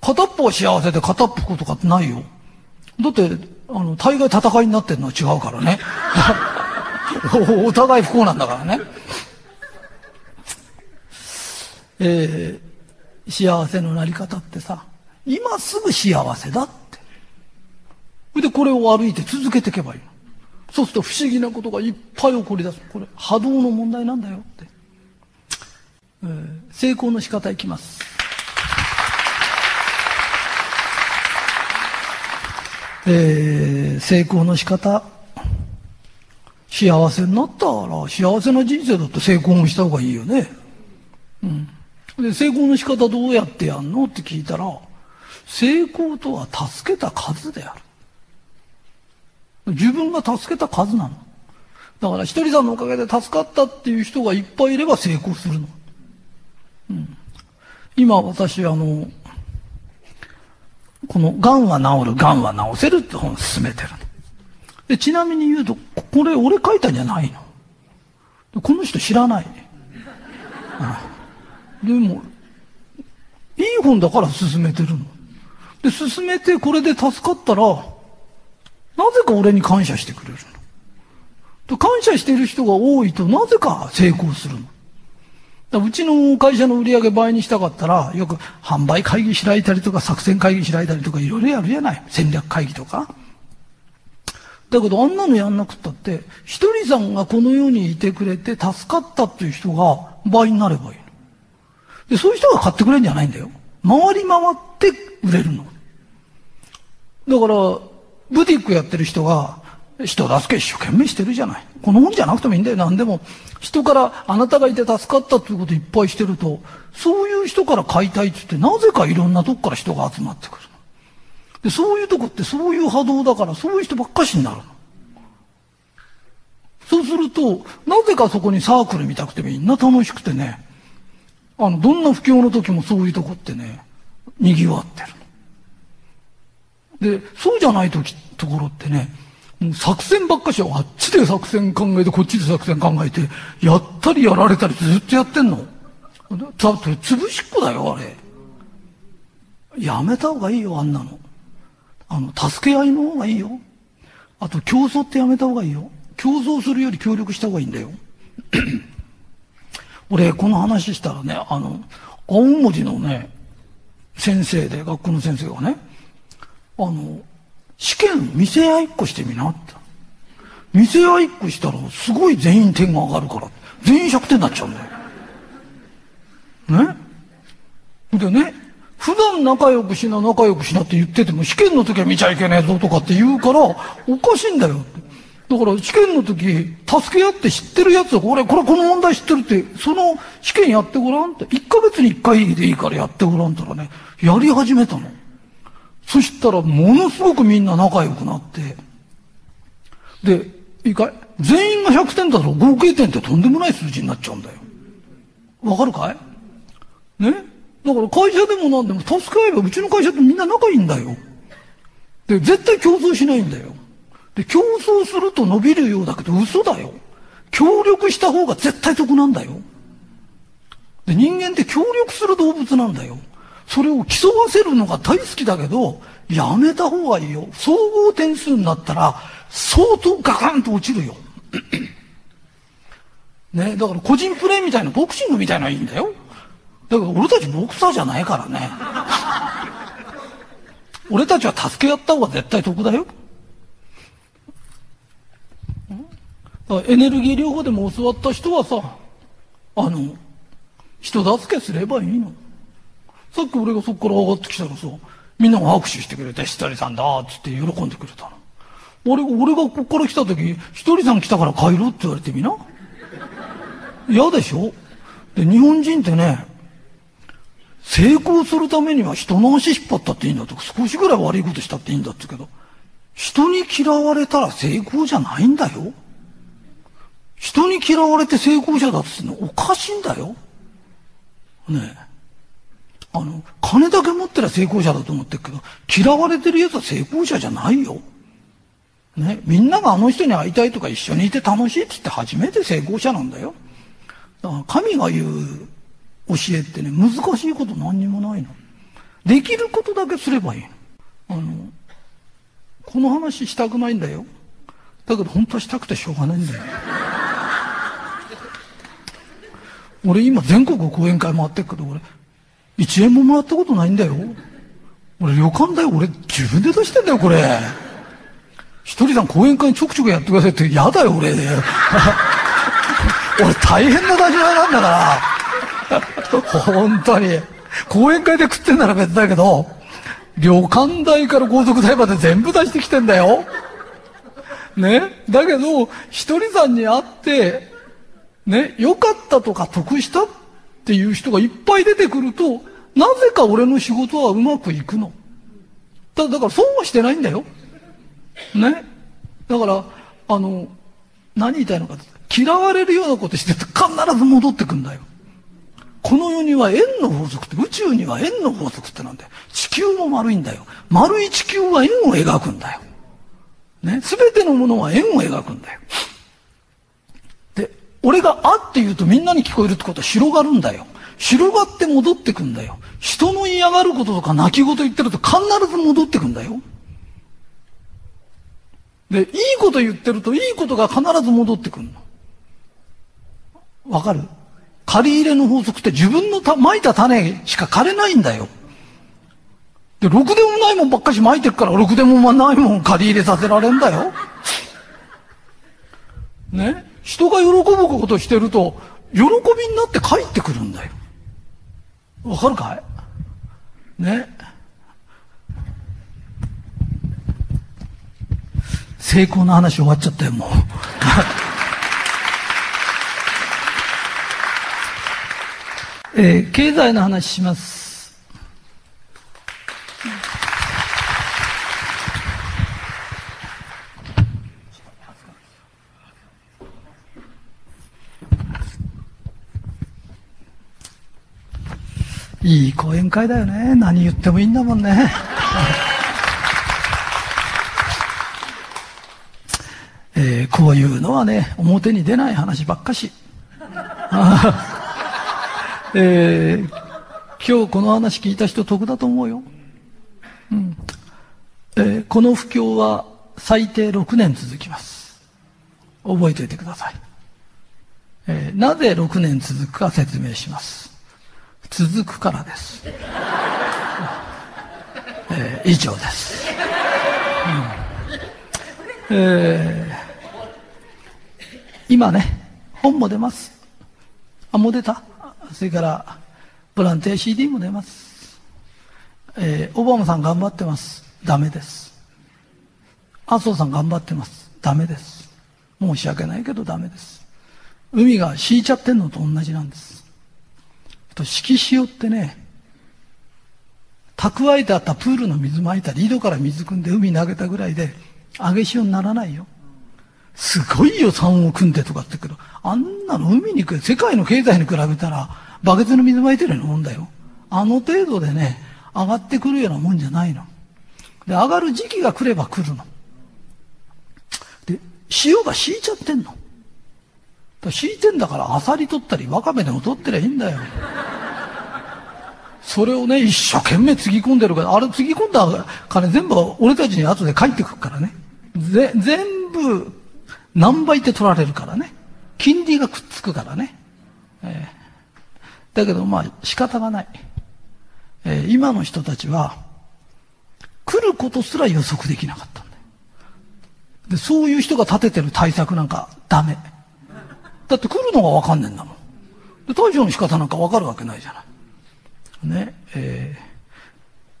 [SPEAKER 1] 片っぽは幸せで片っぽとかってないよ。だって、あの、大概戦いになってるのは違うからね。お互い不幸なんだからね。えー、幸せのなり方ってさ、今すぐ幸せだって。それで、これを歩いて続けていけばいいの。そうすると不思議なことがいっぱい起こり出す。これ、波動の問題なんだよって。えー、成功の仕方いきます。えー、成功の仕方。幸せになったら、幸せな人生だって成功もした方がいいよね。うん。で、成功の仕方どうやってやんの？って聞いたら、成功とは助けた数である。自分が助けた数なの。だから、ひとりさんのおかげで助かったっていう人がいっぱいいれば成功するの。うん。今私、あの、この、癌は治る、癌は治せるって本を進めてる。で、ちなみに言うと、これ俺書いたんじゃないの。この人知らないね。でも、いい本だから進めてるの。で、進めてこれで助かったら、なぜか俺に感謝してくれるの。感謝してる人が多いとなぜか成功するの。うちの会社の売り上げ倍にしたかったら、よく販売会議開いたりとか作戦会議開いたりとかいろいろやるじゃない。戦略会議とか。だけどあんなのやんなくったって、ひとりさんがこの世にいてくれて助かったっていう人が倍になればいい。で、そういう人が買ってくれるんじゃないんだよ。回り回って売れるの。だから、ブティックやってる人が、人助け一生懸命してるじゃない。この本じゃなくてもいいんだよ。何でも。人からあなたがいて助かったっていうこといっぱいしてると、そういう人から買いたいって言って、なぜかいろんなとこから人が集まってくるで、そういうとこってそういう波動だから、そういう人ばっかしになるの。そうすると、なぜかそこにサークル見たくてみんな楽しくてね、あの、どんな不況の時もそういうとこってね、賑わってるので、そうじゃない時、ところってね、もう作戦ばっかしはあっちで作戦考えて、こっちで作戦考えて、やったりやられたりずっとやってんの。だって潰しっこだよ、あれ。やめた方がいいよ、あんなの。あの、助け合いの方がいいよ。あと、競争ってやめた方がいいよ。競争するより協力した方がいいんだよ。俺、この話したらね、あの、青文字のね、先生で、学校の先生がね、あの、試験見せ合いっこしてみなって。見せ合いっこしたら、すごい全員点が上がるから、全員100点になっちゃうんだよ。ね？でね、普段仲良くしな、仲良くしなって言ってても、試験の時は見ちゃいけねえぞとかって言うから、おかしいんだよ。だから試験の時、助け合って知ってるやつは、これ、これこの問題知ってるって、その試験やってごらんって、1ヶ月に1回でいいからやってごらんったらね、やり始めたの。そしたら、ものすごくみんな仲良くなって、で、いいかい？全員が100点だと合計点ってとんでもない数字になっちゃうんだよ。わかるかい？ね？だから会社でも何でも助け合えばうちの会社ってみんな仲いいんだよ。で、絶対競争しないんだよ。で、競争すると伸びるようだけど嘘だよ。協力した方が絶対得なんだよ。で、人間って協力する動物なんだよ。それを競わせるのが大好きだけど、やめた方がいいよ。総合点数になったら、相当ガカンと落ちるよ。ね、だから個人プレーみたいな、ボクシングみたいなのはいいんだよ。だから俺たちボクサーじゃないからね。俺たちは助け合った方が絶対得だよ。エネルギー療法でも教わった人はさ、あの、人助けすればいいの。さっき俺がそこから上がってきたらさ、みんなが拍手してくれて、ひとりさんだっつって喜んでくれたの。俺俺がここから来た時、ひとりさん来たから帰ろうって言われてみな。嫌でしょで、日本人ってね、成功するためには人の足引っ張ったっていいんだとか、少しぐらい悪いことしたっていいんだってけど、人に嫌われたら成功じゃないんだよ。人に嫌われて成功者だっつってのおかしいんだよ。ねえ。あの、金だけ持ってりゃ成功者だと思ってるけど、嫌われてる奴は成功者じゃないよ。ね、みんながあの人に会いたいとか一緒にいて楽しいって言って初めて成功者なんだよ。だから神が言う教えってね、難しいこと何にもないの。できることだけすればいいの。あの、この話したくないんだよ。だけど本当はしたくてしょうがないんだよ。俺今全国講演会回ってるけど、俺、1円ももらったことないんだよ。俺旅館だよ。俺自分で出してんだよ、これ。ひとりさん講演会ちょくちょくやってくださいって嫌だよ、俺。俺大変な立場なんだから。本当に。講演会で食ってんなら別だけど、旅館代から高速代まで全部出してきてんだよ。ね？だけど、ひとりさんに会って、ね、良かったとか得したっていう人がいっぱい出てくると、なぜか俺の仕事はうまくいくの。ただだから損はしてないんだよ。ね。だから、あの、何言いたいのかって。嫌われるようなことしてると必ず戻ってくんだよ。この世には円の法則って、宇宙には円の法則ってなんだよ。地球も丸いんだよ。丸い地球は円を描くんだよ。ね。すべてのものは円を描くんだよ。俺があって言うとみんなに聞こえるってことは広がるんだよ。広がって戻ってくんだよ。人の嫌がることとか泣き言言ってると必ず戻ってくんだよ。で、いいこと言ってるといいことが必ず戻ってくるの。わかる？借り入れの法則って自分のた撒いた種しか枯れないんだよ。で、ろくでもないもんばっかし撒いてっから、ろくでもないもん借り入れさせられんだよ。ね？人が喜ぶことしてると、喜びになって帰ってくるんだよ。わかるかい？ね？成功の話終わっちゃったよ、もう。えー、経済の話します。いい講演会だよね。何言ってもいいんだもんね。えー、こういうのはね、表に出ない話ばっかし。えー、今日この話聞いた人得だと思うよ。うん。えー、この不況は最低6年続きます。覚えておいてください。えー、なぜ6年続くか説明します。続くからです。えー、以上です。うん、えー、今ね、本も出ます。あ、もう出た？それから、ボランティア CD も出ます。えー、オバマさん頑張ってます。ダメです。麻生さん頑張ってます。ダメです。申し訳ないけどダメです。海が敷いちゃってんのと同じなんです。と、敷き潮ってね、蓄えてあったプールの水まいたり、井戸から水汲んで海投げたぐらいで、上げ潮にならないよ。すごい予算を組んでとかって言うけど、あんなの海に、世界の経済に比べたら、バケツの水撒いてるようなもんだよ。あの程度でね、上がってくるようなもんじゃないの。で、上がる時期が来れば来るの。で、塩が敷いちゃってんの。敷いてんだから、アサリ取ったり、ワカメでも取ってりゃいいんだよ。それをね、一生懸命つぎ込んでるから、あれつぎ込んだ金全部俺たちに後で帰ってくるからね。ぜ、全部何倍って取られるからね。金利がくっつくからね。えー、だけどまあ仕方がない。えー、今の人たちは、来ることすら予測できなかったんだよ。で、そういう人が立ててる対策なんかダメ。だって来るのがわかんねえんだもん。で、対処の仕方なんかわかるわけないじゃない。ね、え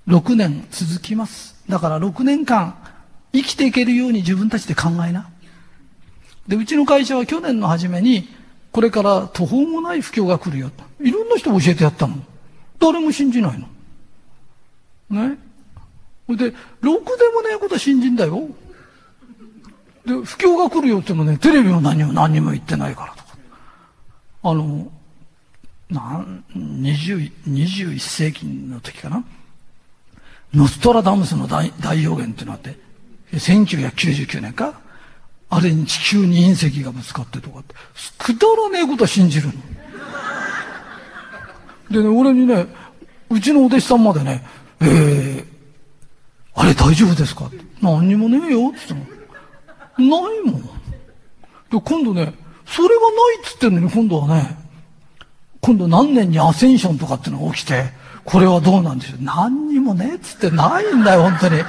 [SPEAKER 1] ー、6年続きます。だから6年間生きていけるように自分たちで考えな。で、うちの会社は去年の初めに、これから途方もない不況が来るよと。いろんな人教えてやったの。誰も信じないの。ね。ほいで、ろくでもねえことは信じんだよ。で、不況が来るよってもね、テレビも何も何も言ってないからと。あの、なん、20、21世紀の時かな？ノストラダムスの大大予言っていうのがあって、1999年か？あれに地球に隕石がぶつかってとかって、くだらねえことは信じるの。でね、俺にね、うちのお弟子さんまでね、えー、あれ大丈夫ですか？って。何にもねえよって言っても。ないもん。で、今度ね、それがないっつってんのに今度はね、今度何年にアセンションとかってのが起きて、これはどうなんでしょう。何にもねっつってないんだよ、本当に。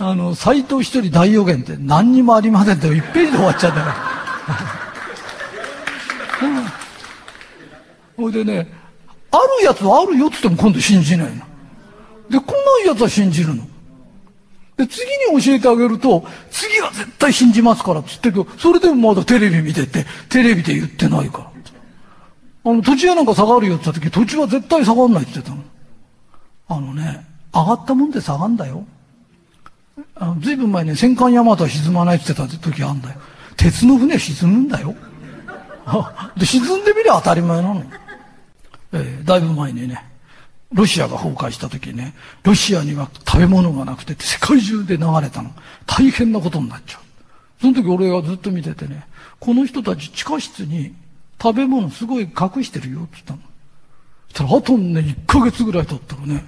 [SPEAKER 1] あの、斎藤一人大予言って何にもありませんって1ページで終わっちゃうんだよ。ほいでね、あるやつはあるよって言っても今度信じないの。で、来ないやつは信じるの。で、次に教えてあげると、次は絶対信じますからって言ってるけど、それでもまだテレビ見てて、テレビで言ってないから。あの、土地屋なんか下がるよって言った時、土地は絶対下がんないって言ってたの。あのね、上がったもんで下がんだよ。あの、ずいぶん前に戦艦大和は沈まないって言ってた時あんだよ。鉄の船沈むんだよ。で、沈んでみりゃ当たり前なの。えー、だいぶ前にね、ロシアが崩壊した時ね、ロシアには食べ物がなくて世界中で流れたの。大変なことになっちゃう。その時俺がずっと見ててね、この人たち地下室に食べ物すごい隠してるよって言ったの。そしたらあとね、1ヶ月ぐらい経ったらね、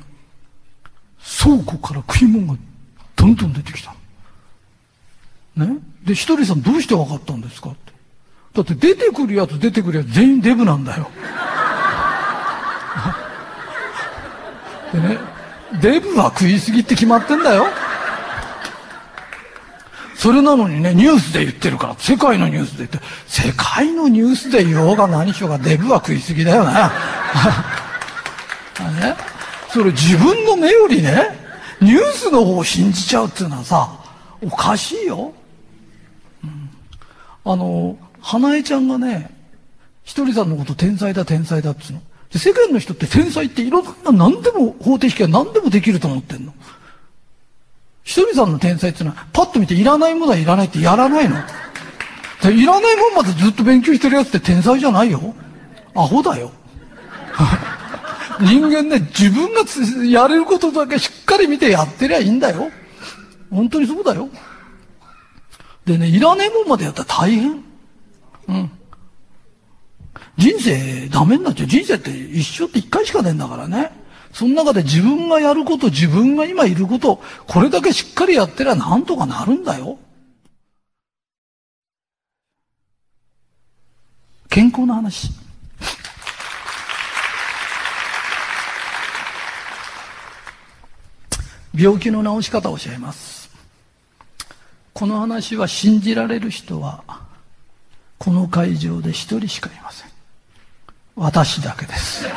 [SPEAKER 1] 倉庫から食い物がどんどん出てきたの。ね？で、ひとりさんどうして分かったんですかって。だって出てくるやつ出てくるやつ全員デブなんだよ。でね、デブは食いすぎって決まってんだよ。それなのにね、ニュースで言ってるから、世界のニュースで言って、世界のニュースで言おうが何しようがデブは食いすぎだよね。ねそれ自分の目よりね、ニュースの方を信じちゃうっていうのはさ、おかしいよ。うん、あの、花江ちゃんがね、ひとりさんのこと天才だ天才だっつうの。世間の人って天才っていろんな何でも方程式は何でもできると思ってんの。ひとりさんの天才っていうのは、パッと見ていらないものはいらないってやらないの。でいらないもんまでずっと勉強してるやつって天才じゃないよ。アホだよ。人間ね、自分がやれることだけしっかり見てやってりゃいいんだよ。本当にそうだよ。でね、いらねえもんまでやったら大変。うん。人生ダメになっちゃう。人生って一生って一回しかねえんだからね。その中で自分がやること、自分が今いること、これだけしっかりやってりゃなんとかなるんだよ。健康の話。病気の治し方を教えます。この話は信じられる人は、この会場で一人しかいません。私だけです。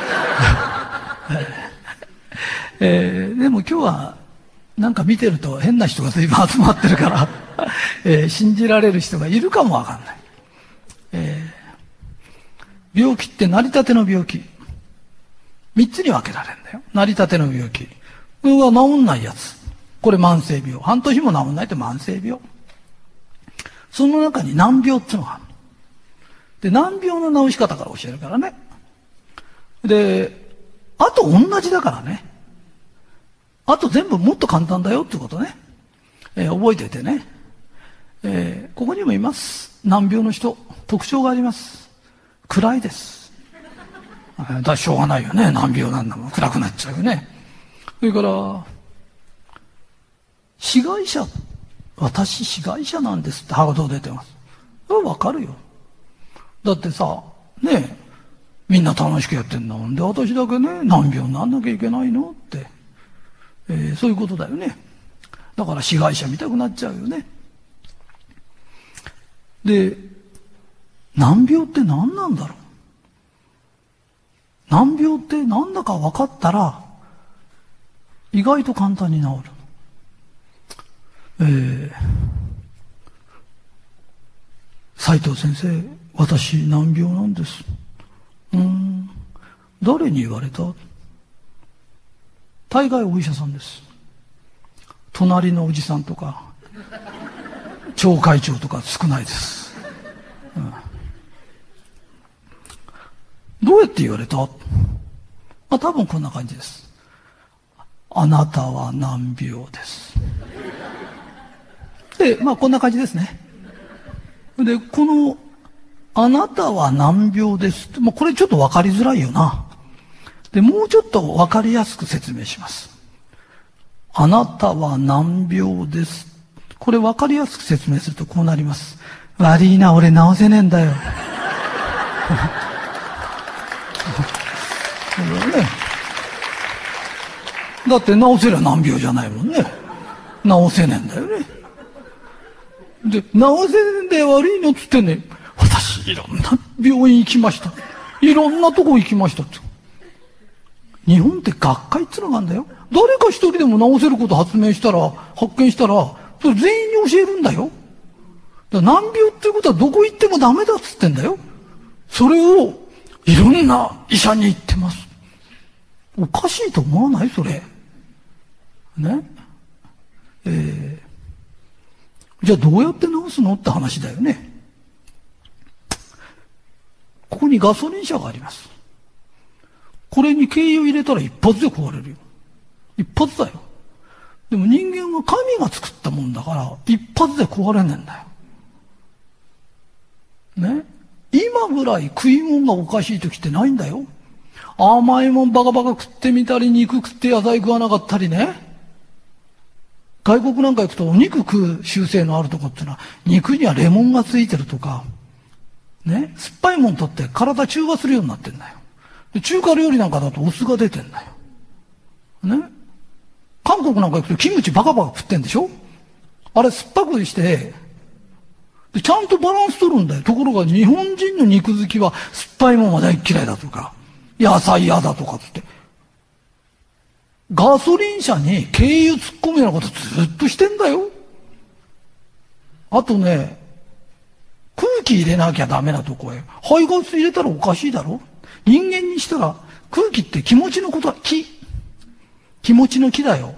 [SPEAKER 1] えー、でも今日はなんか見てると変な人が随分集まってるから えー、信じられる人がいるかもわかんない。えー、病気って成り立ての病気。三つに分けられるんだよ。成り立ての病気。これは治んないやつ。これ慢性病。半年も治んないって慢性病。その中に難病っていうのがある。で、難病の治し方から教えるからね。で、あと同じだからね。あと全部もっと簡単だよってことね。えー、覚えててね。えー、ここにもいます。難病の人。特徴があります。暗いです。だしょうがないよね。難病なんだもん。暗くなっちゃうよね。それから、被害者。私被害者なんですってハード出てます。わかるよ。だってさ、ねえみんな楽しくやってんだ。んで私だけね、難病になんなきゃいけないのって。えー、そういうことだよね。だから被害者見たくなっちゃうよね。で、難病って何なんだろう？難病って何だか分かったら、意外と簡単に治る。えー、斉藤先生、私難病なんです。うん、誰に言われた？大概お医者さんです。隣のおじさんとか、町会長とか少ないです。うん、どうやって言われた？あ多分こんな感じです。あなたは難病です。で、まあこんな感じですね。で、この、あなたは難病です。もうこれちょっとわかりづらいよな。で、もうちょっとわかりやすく説明します。あなたは難病です。これわかりやすく説明するとこうなります。悪いな、俺治せねえんだよ。だね。だって治せりゃ難病じゃないもんね。治せねえんだよね。で、治せねえんで悪いのっつってね、私いろんな病院行きました。いろんなとこ行きました。日本って学会っつうのがあるんだよ。誰か一人でも治せること発明したら、発見したら、それ全員に教えるんだよ。だ難病っていうことはどこ行ってもダメだっつってんだよ。それを、いろんな医者に言ってます。おかしいと思わない？それ。ね？えー、じゃあどうやって治すの？って話だよね。ここにガソリン車があります。これに軽油入れたら一発で壊れるよ。一発だよ。でも人間は神が作ったもんだから、一発で壊れねえんだよ。ね？今ぐらい食い物がおかしい時ってないんだよ。甘いもんバカバカ食ってみたり、肉食って野菜食わなかったりね。外国なんか行くとお肉食う習性のあるとこってのは、肉にはレモンがついてるとか、ね。酸っぱいもん取って体中和するようになってんだよ。で中華料理なんかだとお酢が出てんだよ。ね。韓国なんか行くとキムチバカバカ食ってんでしょ？あれ酸っぱくして、でちゃんとバランス取るんだよ。ところが日本人の肉好きは酸っぱいもんは大嫌いだとか、野菜嫌だとかつって。ガソリン車に軽油突っ込むようなことずっとしてんだよ。あとね、空気入れなきゃダメなとこへ。排ガス入れたらおかしいだろ人間にしたら空気って気持ちのことは気。気持ちの気だよ。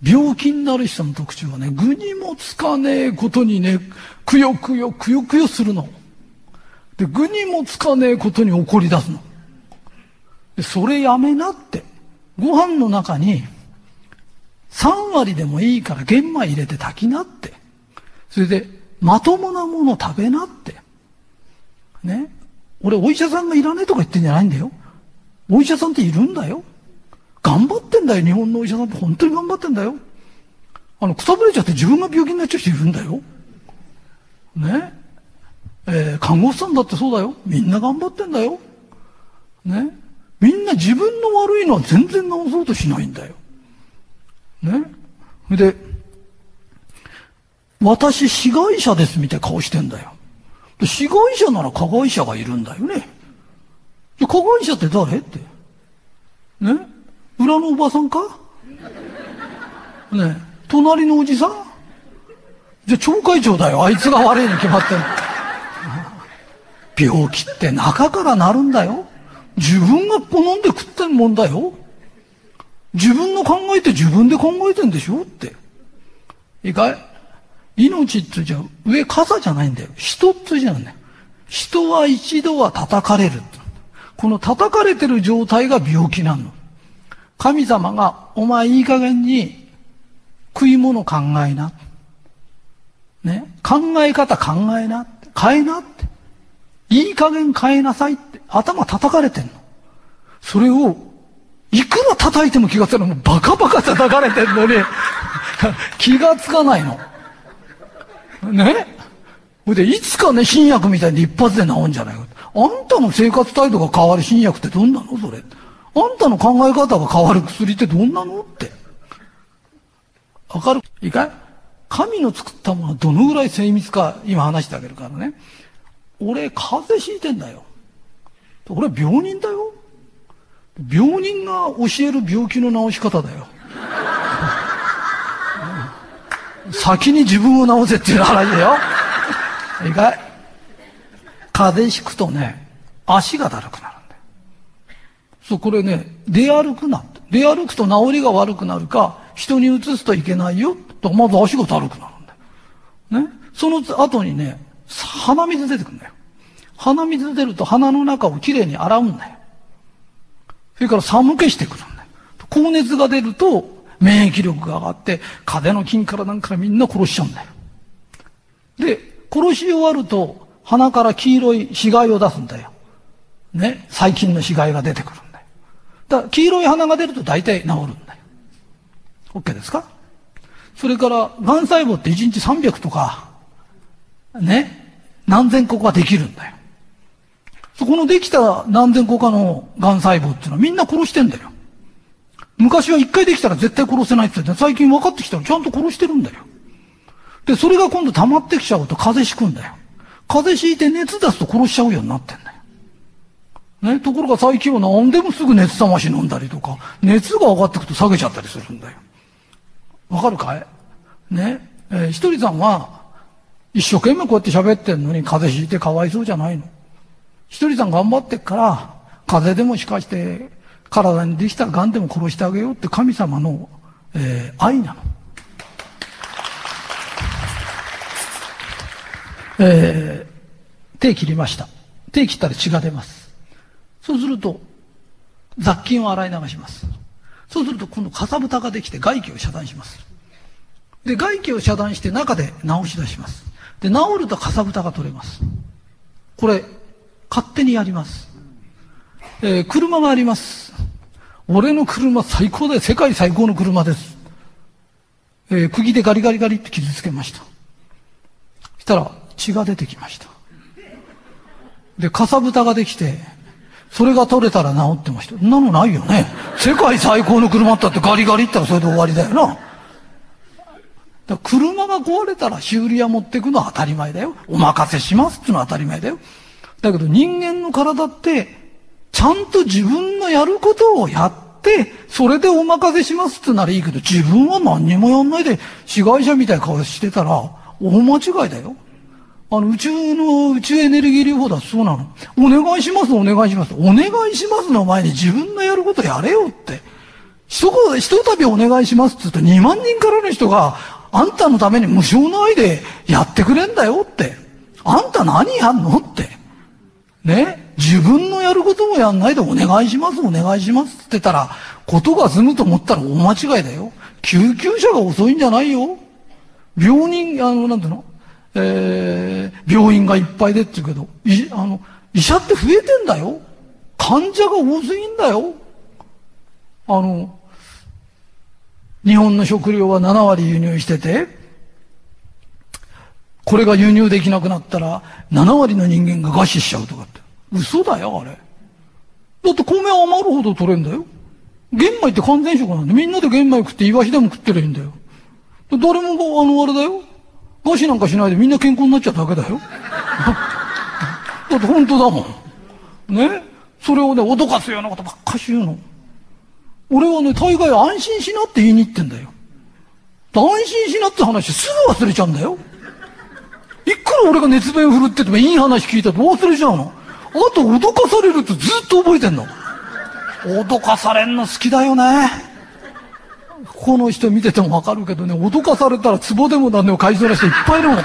[SPEAKER 1] 病気になる人の特徴はね、具にもつかねえことにね、くよくよ、くよくよするの。で、具にもつかねえことに怒り出すの。でそれやめなって。ご飯の中に3割でもいいから玄米入れて炊きなって。それで、まともなもの食べなって。ね。俺、お医者さんがいらねえとか言ってんじゃないんだよ。お医者さんっているんだよ。頑張ってんだよ、日本のお医者さんって本当に頑張ってんだよ。あの、くたぶれちゃって自分が病気になっちゃう人いるんだよ。ね。えー、看護師さんだってそうだよ。みんな頑張ってんだよ。ね。みんな自分の悪いのは全然治そうとしないんだよ。ね。で、私、被害者ですみたいな顔してんだよ。で被害者なら加害者がいるんだよね。で、加害者って誰って。ね？裏のおばさんか？ね？隣のおじさん？じゃあ、町会長だよ。あいつが悪いに決まってんの。病気って中からなるんだよ。自分が好んで食ってんもんだよ。自分の考えて自分で考えてんでしょって。いいかい？命ってじゃ上傘じゃないんだよ。人ってじゃないんだよ。人は一度は叩かれる。この叩かれてる状態が病気なの。神様が、お前いい加減に食い物考えな。ね。考え方考えな。変えなって。いい加減変えなさいって。頭叩かれてんの。それを、いくら叩いても気がつかない。もうバカバカ叩かれてんのに、気がつかないの。ね？ほいで、いつかね、新薬みたいに一発で治んじゃないか。あんたの生活態度が変わる新薬ってどんなのそれ？あんたの考え方が変わる薬ってどんなのって。わかる？いいかい？神の作ったものはどのぐらい精密か今話してあげるからね。俺、風邪ひいてんだよ。俺、病人だよ。病人が教える病気の治し方だよ。先に自分を治せっていう話だよ。いいかい風邪ひくとね、足がだるくなるんだよ。そう、これね、出歩くな。出歩くと治りが悪くなるか、人に移すといけないよ。とまず足がだるくなるんだよ。ね。その後にね、鼻水出てくんだよ。鼻水出ると鼻の中をきれいに洗うんだよ。それから寒気してくるんだよ。高熱が出ると、免疫力が上がって、風邪の菌からなんかみんな殺しちゃうんだよ。で、殺し終わると、鼻から黄色い死骸を出すんだよ。ね、細菌の死骸が出てくるんだよ。だから、黄色い鼻が出ると大体治るんだよ。OK ですか？それから、癌細胞って1日300とか、ね、何千個かできるんだよ。そこのできた何千個かの癌細胞っていうのはみんな殺してんだよ。昔は一回できたら絶対殺せないって言って最近分かってきたらちゃんと殺してるんだよ。で、それが今度溜まってきちゃうと風邪ひくんだよ。風邪ひいて熱出すと殺しちゃうようになってんだよ。ね、ところが最近は何でもすぐ熱冷まし飲んだりとか、熱が上がってくと下げちゃったりするんだよ。わかるかい？ね、えー、ひとりさんは、一生懸命こうやって喋ってんのに風邪ひいてかわいそうじゃないの。ひとりさん頑張ってっから、風邪でもしかして、体にできた癌でも殺してあげようって神様の、えー、愛なの。えー、手切りました。手切ったら血が出ます。そうすると、雑菌を洗い流します。そうすると今度かさぶたができて外気を遮断します。で、外気を遮断して中で治し出します。で、治るとかさぶたが取れます。これ、勝手にやります。えー、車があります。俺の車最高だよ。世界最高の車です。えー、釘でガリガリガリって傷つけました。したら血が出てきました。で、かさぶたができて、それが取れたら治ってました。そんなのないよね。世界最高の車ったってガリガリったらそれで終わりだよな。だ車が壊れたら修理屋持ってくのは当たり前だよ。お任せしますってのは当たり前だよ。だけど人間の体って、ちゃんと自分のやることをやって、それでお任せしますってならいいけど、自分は何にもやんないで、被害者みたいな顔してたら、大間違いだよ。あの、宇宙の、宇宙エネルギー療法だそうなの。お願いします、お願いします。お願いしますの前に自分のやることやれよって。一言、一度お願いしますって言うと2万人からの人が、あんたのために無償の愛でやってくれんだよって。あんた何やんのって。ね自分のやることもやんないでお願いします、お願いしますって言ったら、ことが済むと思ったら大間違いだよ。救急車が遅いんじゃないよ。病人、あの、なんていうの？えー、病院がいっぱいでって言うけど、い、あの、医者って増えてんだよ。患者が多すぎんだよ。あの、日本の食料は7割輸入してて、これが輸入できなくなったら、7割の人間が餓死しちゃうとかって。嘘だよ、あれ。だって米余るほど取れんだよ。玄米って完全食なんで、みんなで玄米食ってイワシでも食ってりゃいいんだよ。誰も、あの、あれだよ。餓死なんかしないでみんな健康になっちゃっただけだよ。だって本当だもん。ね？それをね、脅かすようなことばっかし言うの。俺はね、大概安心しなって言いに行ってんだよ。安心しなって話すぐ忘れちゃうんだよ。いくら俺が熱弁振るっててもいい話聞いたと忘れちゃうの。あと脅かされるってずっと覚えてんの。脅かされんの好きだよね。この人見ててもわかるけどね、脅かされたら壺でも何でも買いそうな人いっぱいいるもん。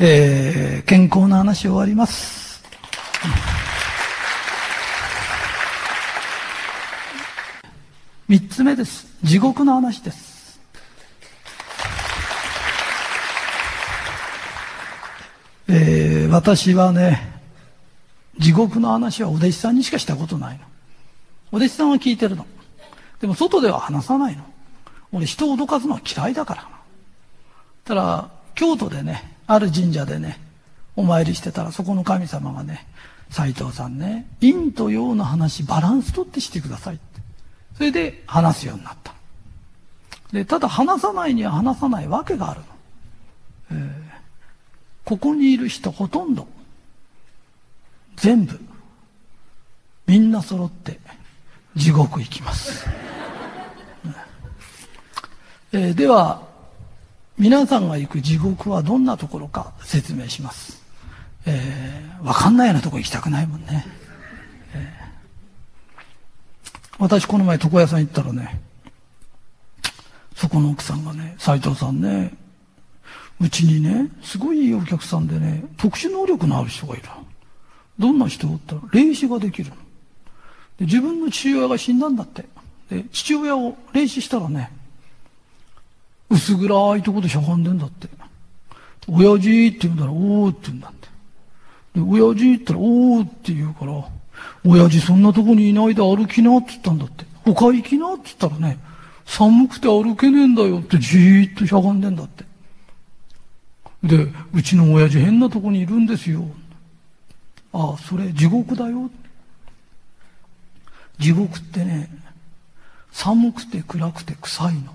[SPEAKER 1] えー、健康な話終わります。三つ目です。地獄の話です。えー、私はね、地獄の話はお弟子さんにしかしたことないの。お弟子さんは聞いてるの。でも外では話さないの。俺人を脅かすのは嫌いだから。ただ、京都でね、ある神社でね、お参りしてたらそこの神様がね、斎藤さんね、陰と陽の話バランスとってしてくださいって。それで話すようになった。で、ただ話さないには話さないわけがあるの。えーここにいる人ほとんど、全部、みんな揃って地獄行きます。えー、では、皆さんが行く地獄はどんなところか説明します。えー、わかんないようなとこ行きたくないもんね。えー、私この前床屋さん行ったらね、そこの奥さんがね、斎藤さんね、うちにね、すごいいいお客さんでね、特殊能力のある人がいる。どんな人おった？ら、霊視ができる。で自分の父親が死んだんだって。で、父親を霊視したらね、薄暗いとこでしゃがんでんだって。親父って言うんだら、おーって言うんだって。で、親父って言ったら、おーって言うから、親父そんなとこにいないで歩きなって言ったんだって。他行きなって言ったらね、寒くて歩けねえんだよってじーっとしゃがんでんだって。で、うちの親父変なとこにいるんですよ。ああ、それ地獄だよ。地獄ってね、寒くて暗くて臭いの。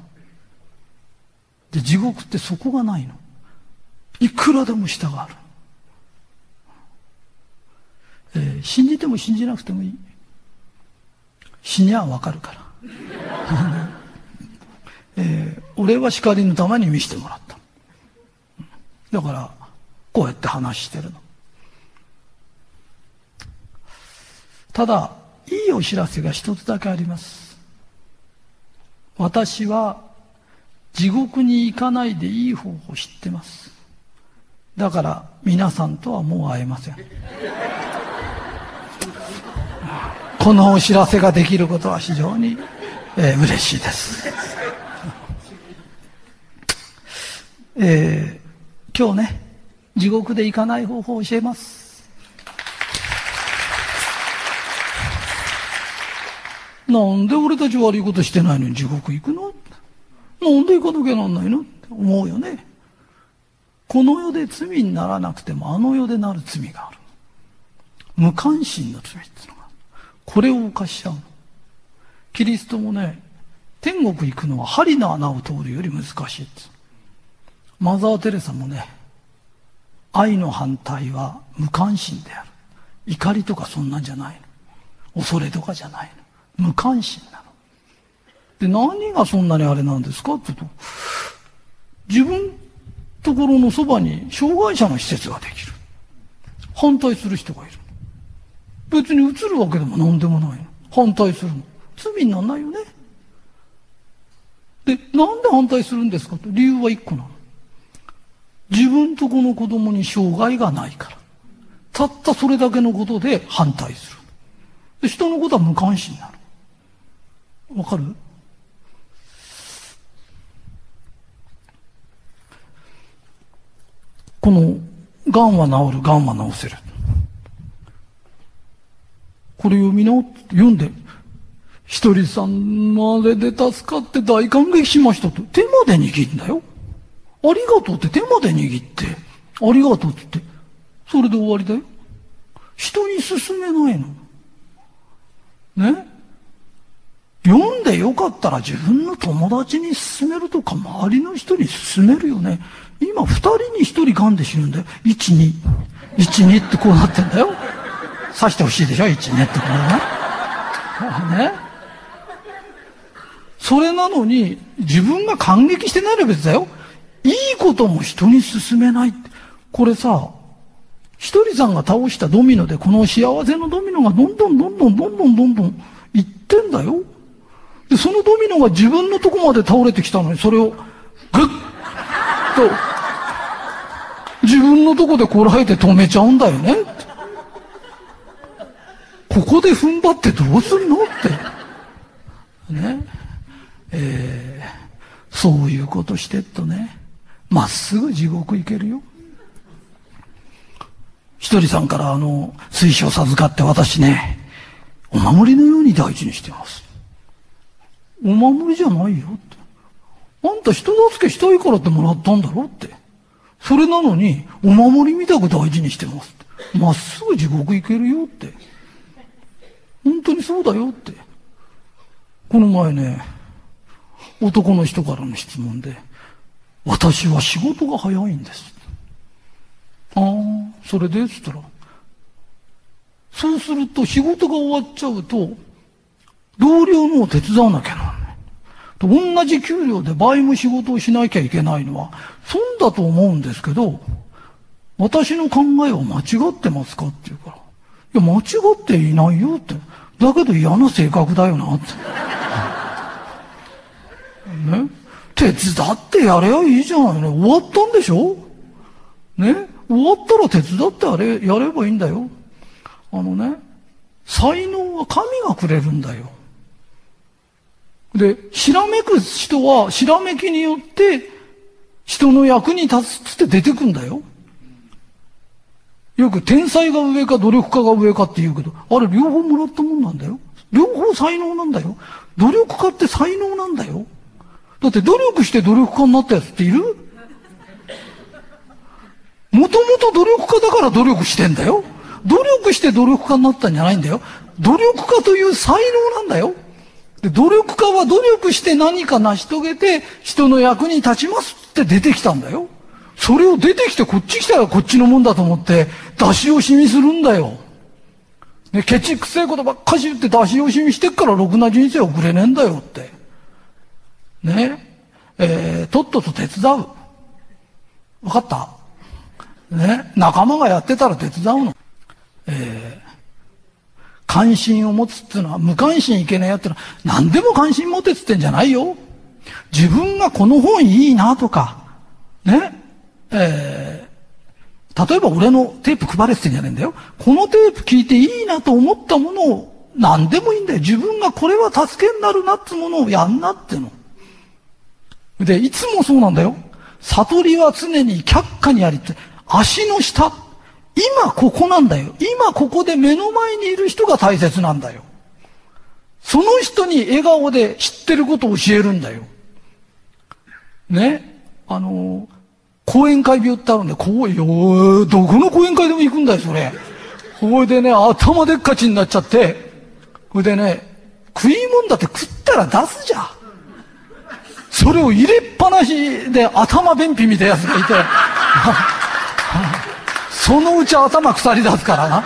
[SPEAKER 1] で、地獄ってそこがないの。いくらでも下がある。えー、信じても信じなくてもいい。死にゃわかるから。えー、俺は叱りのために見せてもらった。だから、こうやって話してるの。ただ、いいお知らせが一つだけあります。私は地獄に行かないでいい方法を知ってます。だから皆さんとはもう会えません。このお知らせができることは非常に、えー、嬉しいです。えー、今日ね、地獄で行かない方法を教えます。なんで俺たち悪いことしてないのに地獄行くの？なんで行かなきゃなんないの？って思うよね。この世で罪にならなくてもあの世でなる罪がある。無関心の罪っていうのが。これを犯しちゃうの。キリストもね、天国行くのは針の穴を通るより難しいマザー・テレサもね、愛の反対は無関心である。怒りとかそんなんじゃないの。恐れとかじゃないの。無関心なの。で、何がそんなにあれなんですかって言うと、自分ところのそばに障害者の施設ができる。反対する人がいる。別に移るわけでも何でもないの。反対するの。罪にならないよね。で、なんで反対するんですかと理由は一個なの。自分とこの子供に障害がないから。たったそれだけのことで反対する。人のことは無関心になの。わかる？この、癌は治る、癌は治せる。これ読み直って読んで、一人さんまでで助かって大感激しましたと。手まで握るんだよ。ありがとうって手まで握って、ありがとうって言って、それで終わりだよ。人に勧めないの。ね？読んでよかったら自分の友達に勧めるとか、周りの人に勧めるよね。今、二人に一人癌で死ぬんだよ。一、二。一、二ってこうなってんだよ。刺してほしいでしょ？一、二ってこれね。ね。それなのに、自分が感激してないのは別だよ。いいことも人に勧めない。これさ、一人さんが倒したドミノで、この幸せのドミノがどんどんどんどんどんどんどんどんいってんだよ。で、そのドミノが自分のとこまで倒れてきたのに、それを、ぐっと、自分のとこでこらえて止めちゃうんだよね。ここで踏ん張ってどうすんのって。ね。えー、そういうことしてっとね、まっすぐ地獄行けるよ。ひとりさんからあの、水晶授かって私ね、お守りのように大事にしてます。お守りじゃないよって。あんた人助けしたいからってもらったんだろって。それなのに、お守りみたく大事にしてますって。まっすぐ地獄行けるよって。本当にそうだよって。この前ね、男の人からの質問で、私は仕事が早いんです。ああ、それで？つったら、そうすると仕事が終わっちゃうと、同僚のを手伝わなきゃなんない。と同じ給料で倍も仕事をしなきゃいけないのは、損だと思うんですけど、私の考えは間違ってますかって言うから。いや、間違っていないよって。だけど嫌な性格だよなって。ね？手伝ってやればいいじゃないね。終わったんでしょ？ね？終わったら手伝ってあれ、やればいいんだよ。あのね、才能は神がくれるんだよ。で、ひらめく人は、ひらめきによって、人の役に立つって出てくんだよ。よく天才が上か努力家が上かって言うけど、あれ両方もらったもんなんだよ。両方才能なんだよ。努力家って才能なんだよ。だって努力して努力家になったやつっている？もともと努力家だから努力してんだよ。努力して努力家になったんじゃないんだよ。努力家という才能なんだよ。で、努力家は努力して何か成し遂げて人の役に立ちますって出てきたんだよ。それを出てきてこっち来たらこっちのもんだと思って出し惜しみするんだよ。ね、ケチくせえことばっかし言って出し惜しみしてっからろくな人生送れねえんだよって。ね。えー、とっとと手伝う。わかった？ね。仲間がやってたら手伝うの。えー、関心を持つっていうのは、無関心いけないやってのは、何でも関心持てってってんじゃないよ。自分がこの本いいなとか、ね、えー、例えば俺のテープ配れってんじゃねえんだよ。このテープ聞いていいなと思ったものを何でもいいんだよ。自分がこれは助けになるなってものをやんなっての。で、いつもそうなんだよ。悟りは常に却下にありって、足の下。今ここなんだよ。今ここで目の前にいる人が大切なんだよ。その人に笑顔で知ってることを教えるんだよ。ね？あの、講演会病ってあるんで、こうよ、どこの講演会でも行くんだよ、それ。ほいでね、頭でっかちになっちゃって、ほいでね、食い物だって食ったら出すじゃん。それを入れっぱなしで頭便秘みたいなやつがいて、そのうち頭腐り出すからな。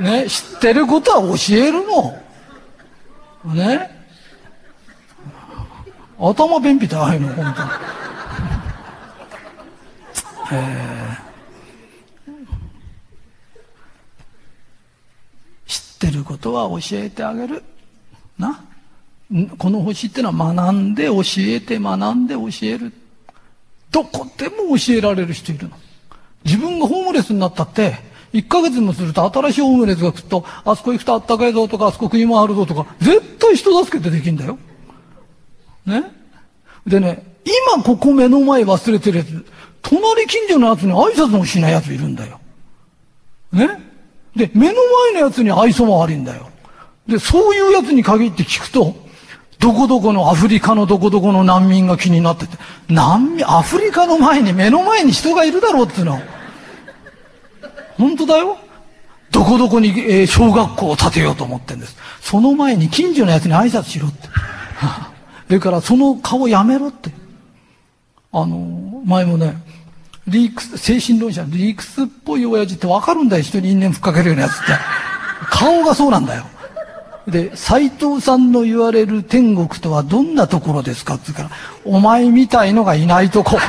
[SPEAKER 1] ね、知ってることは教えるの。ね。頭便秘ってああいうの、本当に。えー、知ってることは教えてあげる。な。この星ってのは学んで教えて学んで教える。どこでも教えられる人いるの。自分がホームレスになったって、1ヶ月もすると新しいホームレスが来ると、あそこ行くとあったかいぞとか、あそこ食いもあるぞとか、絶対人助けてできんだよ。ね？でね、今ここ目の前忘れてるやつ、隣近所のやつに挨拶もしないやついるんだよ。ね？で、目の前のやつに愛想も悪いんだよ。で、そういうやつに限って聞くと、どこどこのアフリカのどこどこの難民が気になってて、難民、アフリカの前に目の前に人がいるだろうっていうの。本当だよ。どこどこに、えー、小学校を建てようと思ってんです。その前に近所のやつに挨拶しろって。それからその顔やめろって。あの、前もね、リークス、精神論者、リークスっぽい親父ってわかるんだよ、人に因縁ふっかけるようなやつって。顔がそうなんだよ。で、斎藤さんの言われる天国とはどんなところですか？って言うから、お前みたいのがいないとこ。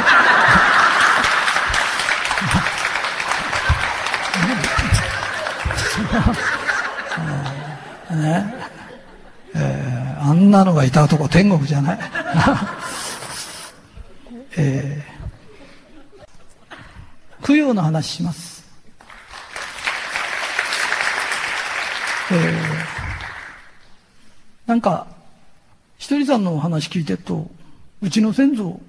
[SPEAKER 1] ねえー、あんなのがいたとこ天国じゃない。えー、供養の話します。えーなんか、ひとりさんのお話聞いてると、うちの先祖、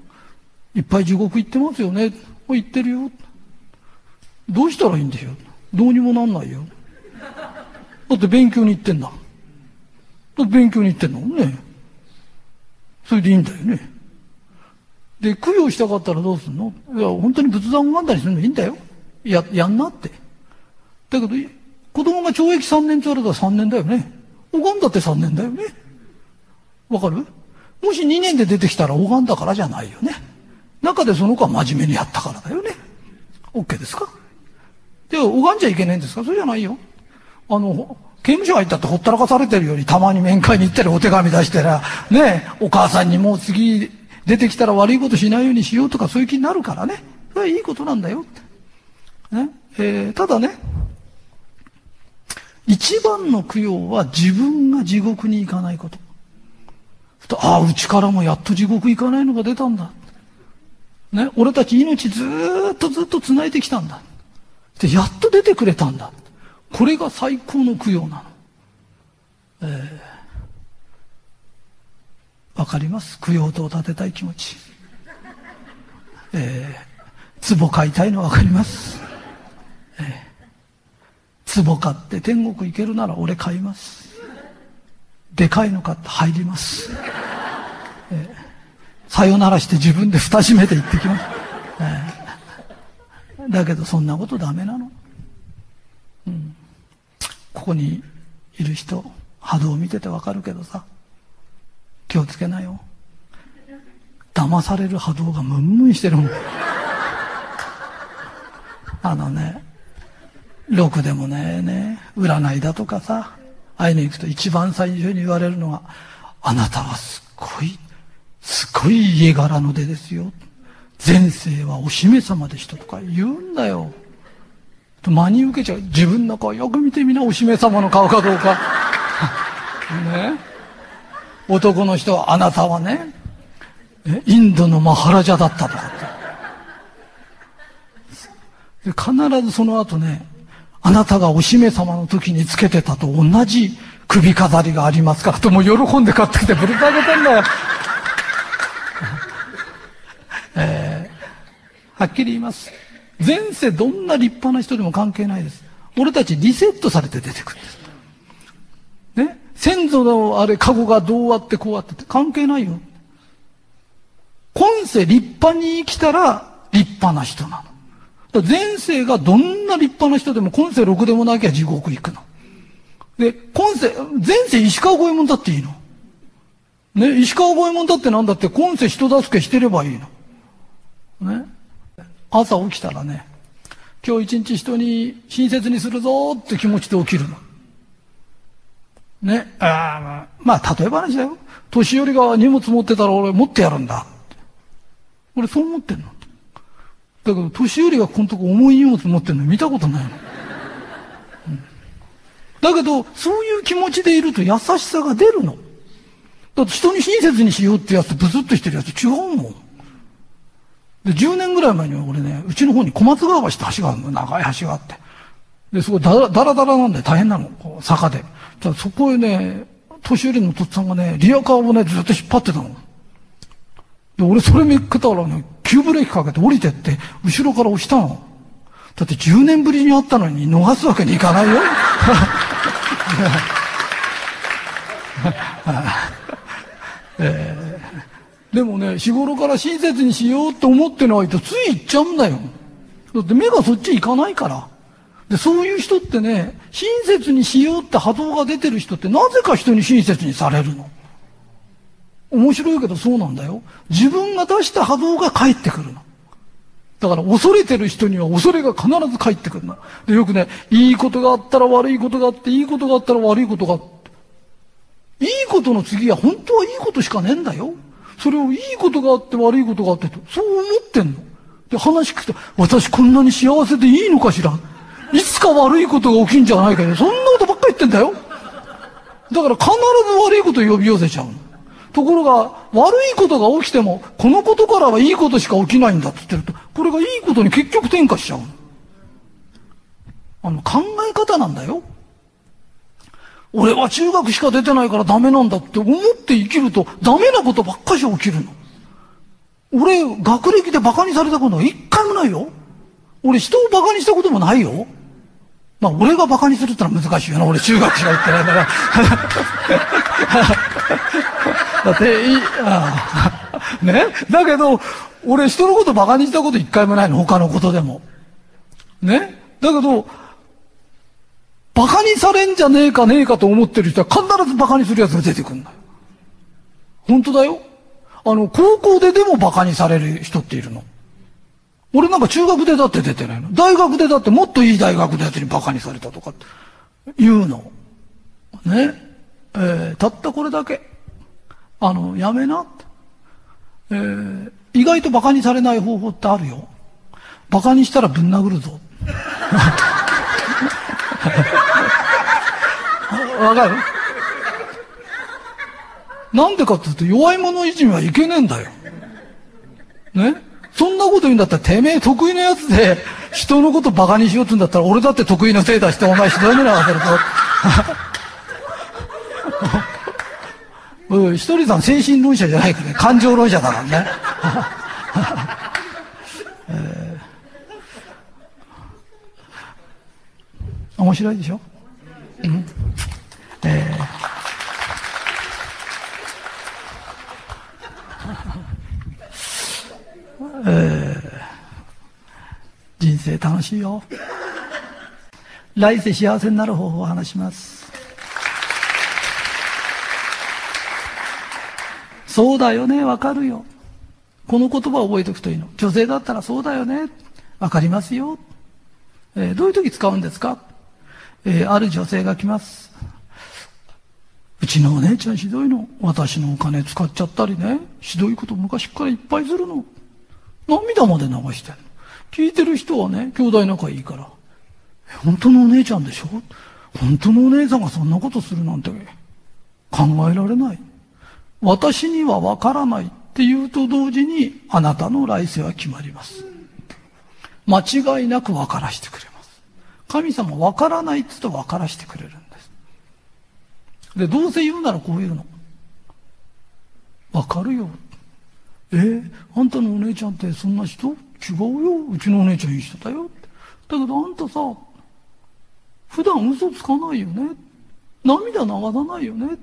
[SPEAKER 1] いっぱい地獄行ってますよね。行ってるよ。どうしたらいいんでしょうどうにもなんないよ。だって勉強に行ってんだ。だって勉強に行ってんの？ね。それでいいんだよね。で、供養したかったらどうすんの？いや、本当に仏壇を拝んだりするのいいんだよ。や、やんなって。だけど、子供が懲役3年って言われたら3年だよね。拝んだって3年だよね。わかる？もし2年で出てきたら拝んだからじゃないよね。中でその子は真面目にやったからだよね。OK ですか？で、拝んじゃいけないんですか？それじゃないよ。あの、刑務所入ったってほったらかされてるよりたまに面会に行ったりお手紙出してら、ね、お母さんにもう次出てきたら悪いことしないようにしようとかそういう気になるからね。それはいいことなんだよ。ね？えー、ただね、一番の供養は自分が地獄に行かないこと。ああ、うちからもやっと地獄行かないのが出たんだ。ね、俺たち命ずっとずっと繋いできたんだ。で、やっと出てくれたんだ。これが最高の供養なの。えー、わかります？供養塔を建てたい気持ち。えー、壺買いたいのわかります？えー、壺買って天国行けるなら俺買います。でかいの買って入ります。えー、さよならして自分で蓋閉めて行ってきます。えー、だけどそんなことダメなの。うん、ここにいる人、波動を見ててわかるけどさ、気をつけなよ。騙される波動がムンムンしてるもん。あのね、ろくでもねえね、占いだとかさ、会いに行くと一番最初に言われるのが、あなたはすっごい、すごい家柄の出ですよ。前世はお姫様でしたとか言うんだよ。と真に受けちゃう。自分の顔よく見てみな、お姫様の顔かどうか。ね。男の人は、あなたはね、インドのマハラジャだったとかって。必ずその後ね、あなたがお姫様の時につけてたと同じ首飾りがありますからとも喜んで買ってきてぶるかげてんだよ。えー、はっきり言います。前世どんな立派な人でも関係ないです。俺たちリセットされて出てくるんです。ね？先祖のあれ、カゴがどうあってこうあってって関係ないよ。今世立派に生きたら立派な人なの。前世がどんな立派な人でも今世ろくでもなきゃ地獄行くの。で、今世、前世石川五右衛門だっていいの。ね、石川五右衛門だってなんだって今世人助けしてればいいの。ね。朝起きたらね、今日一日人に親切にするぞって気持ちで起きるの。ね、あまあ、例え話だよ。年寄りが荷物持ってたら俺持ってやるんだ。俺そう思ってんの。だけど、年寄りがこのとこ重い荷物持ってんの見たことないの。うん、だけど、そういう気持ちでいると優しさが出るの。だって人に親切にしようってやつブスッとしてるやつ違うもん。で、10年ぐらい前には俺ね、うちの方に小松川橋って橋があるの。長い橋があって。で、そこだらだらだらなんで大変なの。こう坂で。そこへね、年寄りのとっさんがね、リアカーをね、ずっと引っ張ってたの。で、俺それ見っけたらね、急ブレーキかけて降りてって、後ろから押したの。だって10年ぶりに会ったのに逃すわけにいかないよ。えー、でもね、日頃から親切にしようと思ってないとつい行っちゃうんだよ。だって目がそっち行かないから。で、そういう人ってね、親切にしようって波動が出てる人ってなぜか人に親切にされるの。面白いけどそうなんだよ。自分が出した波動が返ってくるの。だから恐れてる人には恐れが必ず返ってくるの。で、よくね、いいことがあったら悪いことがあって、いいことがあったら悪いことがあって。いいことの次は本当はいいことしかねえんだよ。それをいいことがあって悪いことがあってと、そう思ってんの。で、話聞くと、私こんなに幸せでいいのかしらいつか悪いことが起きんじゃないかよ。そんなことばっかり言ってんだよ。だから必ず悪いことを呼び寄せちゃうの。ところが、悪いことが起きても、このことからはいいことしか起きないんだって言ってると、これがいいことに結局転化しちゃう。あの、考え方なんだよ。俺は中学しか出てないからダメなんだって思って生きると、ダメなことばっかし起きるの。俺、学歴で馬鹿にされたことは一回もないよ。俺、人を馬鹿にしたこともないよ。まあ、俺が馬鹿にするってのは難しいよな。俺、中学しか行ってないから。だって、いい、ああ ね？だけど、俺人のこと馬鹿にしたこと一回もないの？他のことでも。ね？だけど、馬鹿にされんじゃねえかねえかと思ってる人は必ず馬鹿にする奴が出てくるんだよ。本当だよ。あの、高校ででも馬鹿にされる人っているの。俺なんか中学でだって出てないの。大学でだってもっといい大学のやつに馬鹿にされたとかって言うの。ね？えー、たったこれだけ。あの、やめなって。えー、意外と馬鹿にされない方法ってあるよ。馬鹿にしたらぶん殴るぞ。わかる？なんでかって言うと弱い者いじめはいけねえんだよ。ね？そんなこと言うんだったらてめえ得意なやつで人のこと馬鹿にしようってんだったら、俺だって得意の手出してお前ひどい目に合わせるぞ。うん、ひとりさん精神論者じゃないからね。感情論者だからね。えー、面白いでしょ、うんえー えー、人生楽しいよ。来世幸せになる方法を話します。そうだよね、わかるよ。この言葉を覚えておくといいの。女性だったらそうだよね、わかりますよ。えー、どういう時使うんですか、えー、ある女性が来ます。うちのお姉ちゃんひどいの。私のお金使っちゃったりね。ひどいこと昔からいっぱいするの。涙まで流してんの。聞いてる人はね、兄弟仲いいから。本当のお姉ちゃんでしょ？本当のお姉さんがそんなことするなんて考えられない。私にはわからないっていうと同時に、あなたの来世は決まります。間違いなく分からしてくれます。神様分からないって言うと分からしてくれるんです。で、どうせ言うならこう言うの。分かるよ。えー、あんたのお姉ちゃんってそんな人？違うよ。うちのお姉ちゃんいい人だよ。だけどあんたさ、普段嘘つかないよね。涙流さないよね。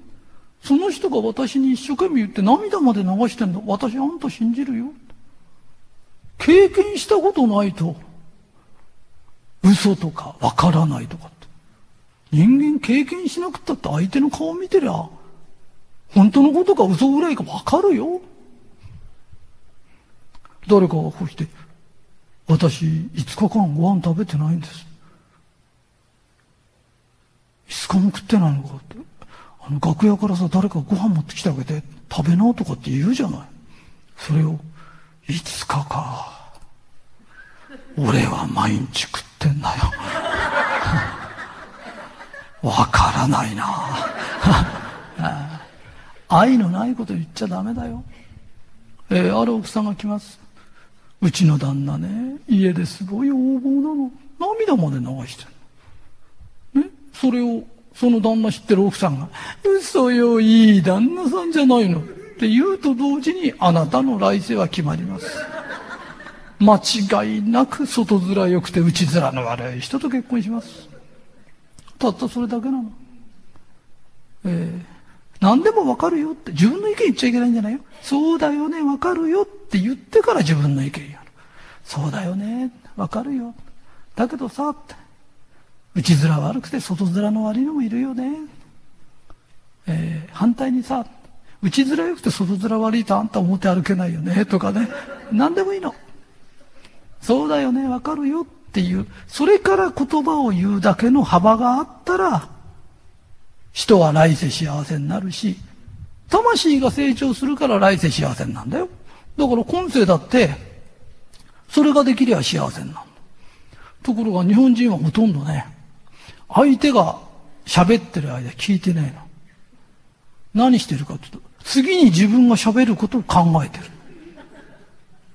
[SPEAKER 1] その人が私に一生懸命言って涙まで流してんの。私あんた信じるよ。経験したことないと、嘘とかわからないとかって。人間経験しなくったって相手の顔見てりゃ、本当のことか嘘ぐらいかわかるよ。誰かがこうして、私5日間ご飯食べてないんです。5日も食ってないのかって。あの楽屋からさ、誰かご飯持ってきてあげて、食べなとかって言うじゃない。それを、いつかか。俺は毎日食ってんだよ。わからないな 愛のないこと言っちゃダメだよ。えー、ある奥さんが来ます。うちの旦那ね、家ですごい横暴なの。涙まで流してる。ね、それをその旦那知ってる奥さんが、嘘よ、いい旦那さんじゃないの。って言うと同時に、あなたの来世は決まります。間違いなく外面良くて内面の悪い人と結婚します。たったそれだけなの。えー、何でもわかるよって、自分の意見言っちゃいけないんじゃないよ。そうだよね、わかるよって言ってから自分の意見やる。そうだよね、わかるよ。だけどさ、内面悪くて外面の悪いのもいるよね。えー、反対にさ、内面良くて外面悪いとあんた表歩けないよね、とかね。何でもいいの。そうだよね、わかるよっていう、それから言葉を言うだけの幅があったら、人は来世幸せになるし、魂が成長するから来世幸せなんだよ。だから今世だって、それができりゃ幸せになる。ところが日本人はほとんどね、相手が喋ってる間聞いてないの。何してるかって言うと、次に自分が喋ることを考えてる。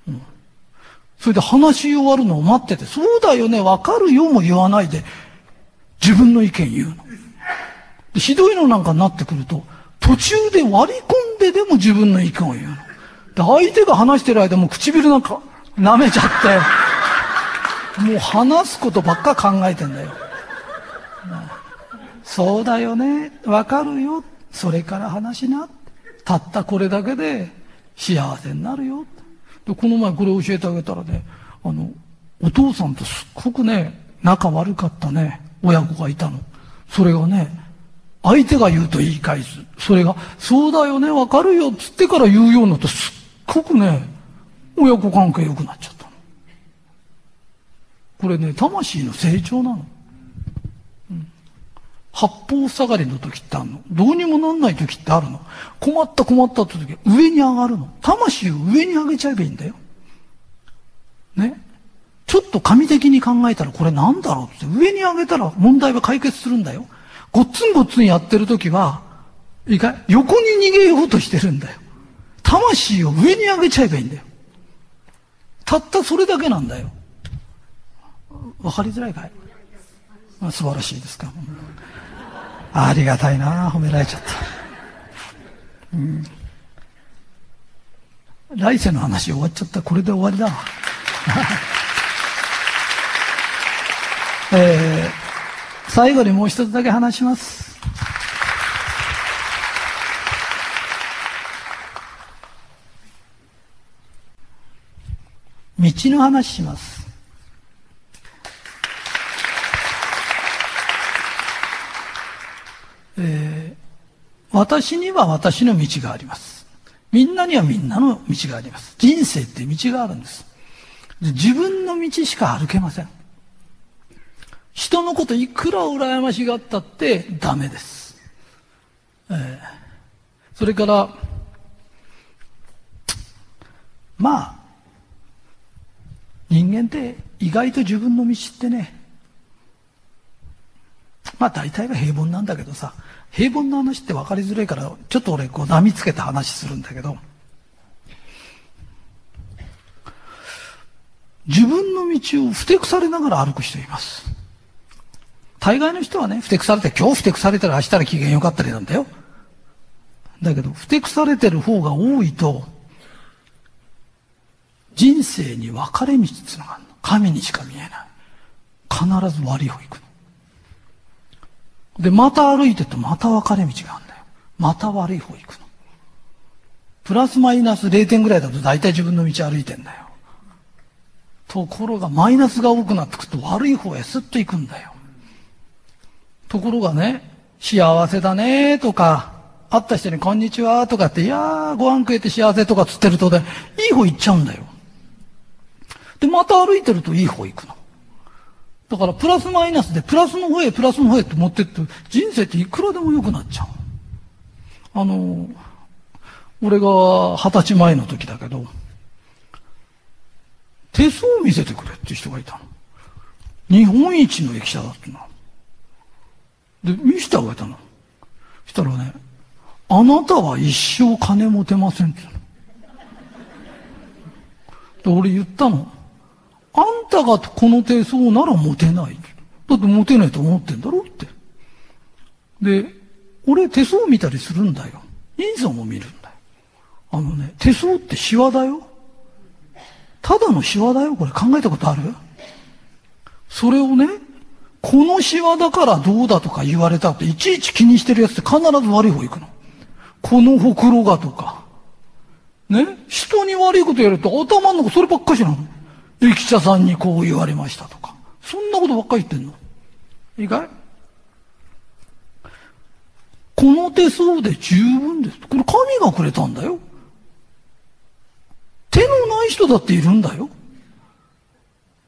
[SPEAKER 1] うん。それで話し終わるのを待ってて、そうだよね、わかるよも言わないで、自分の意見言うの。ひどいのなんかになってくると、途中で割り込んででも自分の意見を言うの。で、相手が話してる間も唇なんか舐めちゃって、もう話すことばっか考えてんだよ。そうだよね。わかるよ。それから話しな。たったこれだけで幸せになるよ。で、この前これ教えてあげたらね、あの、お父さんとすっごくね、仲悪かったね、親子がいたの。それがね、相手が言うと言い返す。それが、そうだよね、わかるよ、つってから言うようになって、すっごくね、親子関係良くなっちゃったの。これね、魂の成長なの。八方下がりの時ってあるの？どうにもなんない時ってあるの？困った困ったって時、上に上がるの？魂を上に上げちゃえばいいんだよ。ね？ちょっと神的に考えたらこれなんだろうって、上に上げたら問題は解決するんだよ。ごっつんごっつんやってる時は、いいか横に逃げようとしてるんだよ。魂を上に上げちゃえばいいんだよ。たったそれだけなんだよ。わかりづらいかい、素晴らしいですか。ありがたいな褒められちゃった。うん。来世の話終わっちゃった。これで終わりだ。えー、最後にもう一つだけ話します。道の話します。えー、私には私の道があります。みんなにはみんなの道があります。人生って道があるんです。自分の道しか歩けません。人のこといくら羨ましがったってダメです。えー、それから、まあ、人間って意外と自分の道ってね、まあ大体は平凡なんだけどさ、平凡な話って分かりづらいから、ちょっと俺こう波つけた話するんだけど、自分の道をふてくされながら歩く人います。大概の人はね、ふてくされて、今日ふてくされてる明日ら機嫌良かったりなんだよ。だけど、ふてくされてる方が多いと、人生に分かれ道っていうのがあるの。神にしか見えない。必ず悪い方行く。で、また歩いてるとまた分かれ道があるんだよ。また悪い方行くの。プラスマイナス0点ぐらいだと大体自分の道歩いてんだよ。ところがマイナスが多くなってくると悪い方へスッと行くんだよ。ところがね、幸せだねとか、会った人にこんにちはとかって、いやーご飯食えて幸せとかつってるとね、いい方行っちゃうんだよ。で、また歩いてるといい方行くの。だからプラスマイナスでプラスの方へプラスの方へって持ってって人生っていくらでも良くなっちゃう。あの、俺が二十歳前の時だけど、手相を見せてくれって人がいたの。日本一の駅舎だったの。で、見せてあげたの。したらね、あなたは一生金持てませんって言うので、俺言ったの。たがこの手相ならモテない。だってモテないと思ってんだろって。で、俺手相見たりするんだよ。人相も見るんだよ。あのね、手相ってシワだよ。ただのシワだよ。これ考えたことある？それをね、このシワだからどうだとか言われたって、いちいち気にしてるやつって必ず悪い方行くの。このほくろがとか。ね？人に悪いことやると頭の中そればっかしなの。駅舎さんにこう言われましたとか。そんなことばっかり言ってんの？いいかいこの手相で十分です。これ神がくれたんだよ。手のない人だっているんだよ。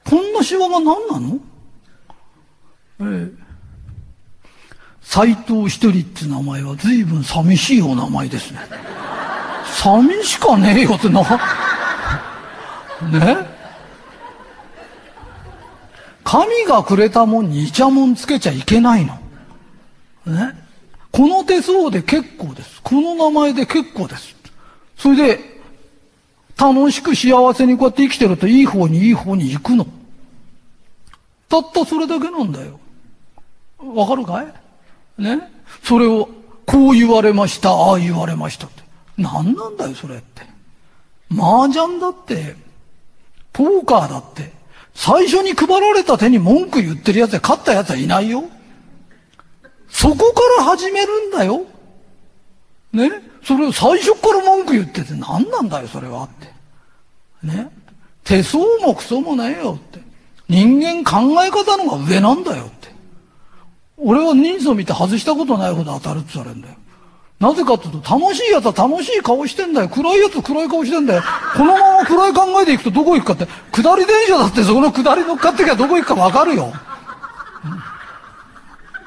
[SPEAKER 1] こんなシワが何なの？ええ。斎藤一人って名前は随分寂しいお名前ですね。寂しかねえよってな。ね？神がくれたもんにイチャモンつけちゃいけないの。ね。この手相で結構です。この名前で結構です。それで、楽しく幸せにこうやって生きてるといい方にいい方に行くの。たったそれだけなんだよ。わかるかい？ね？それを、こう言われました、ああ言われましたって。何なんだよ、それって。麻雀だって、ポーカーだって、最初に配られた手に文句言ってる奴で勝った奴はいないよ。そこから始めるんだよ。ね？それを最初から文句言ってて何なんだよ、それはって。ね？手相もクソもないよって。人間考え方のが上なんだよって。俺は人相見て外したことないほど当たるって言われるんだよ。なぜかっていうと、楽しい奴は楽しい顔してんだよ。暗い奴は暗い顔してんだよ。このまま暗い考えで行くとどこ行くかって、下り電車だってそこの下り乗っかってきゃどこ行くかわかるよ。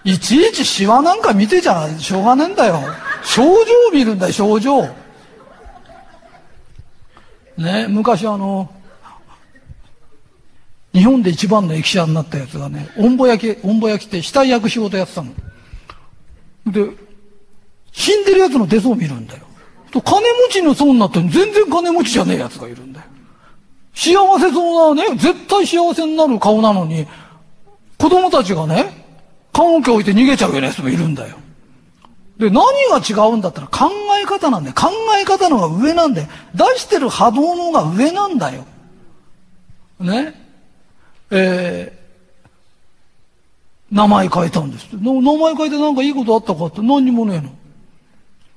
[SPEAKER 1] いちいちシワなんか見てちゃしょうがねえんだよ。症状を見るんだよ、症状。ね、昔あの、日本で一番の駅舎になったやつがね、おんぼ焼き、おんぼ焼きって死体焼く仕事やってたの。で、死んでる奴の手相を見るんだよ。と金持ちの層になって全然金持ちじゃねえ奴がいるんだよ。幸せそうなね、絶対幸せになる顔なのに、子供たちがね、棺桶置いて逃げちゃうような人もいるんだよ。で、何が違うんだったら考え方なんだよ。考え方のが上なんだよ。出してる波動の方が上なんだよ。ね？えー、名前変えたんです名前変えてなんかいいことあったかって何にもねえの。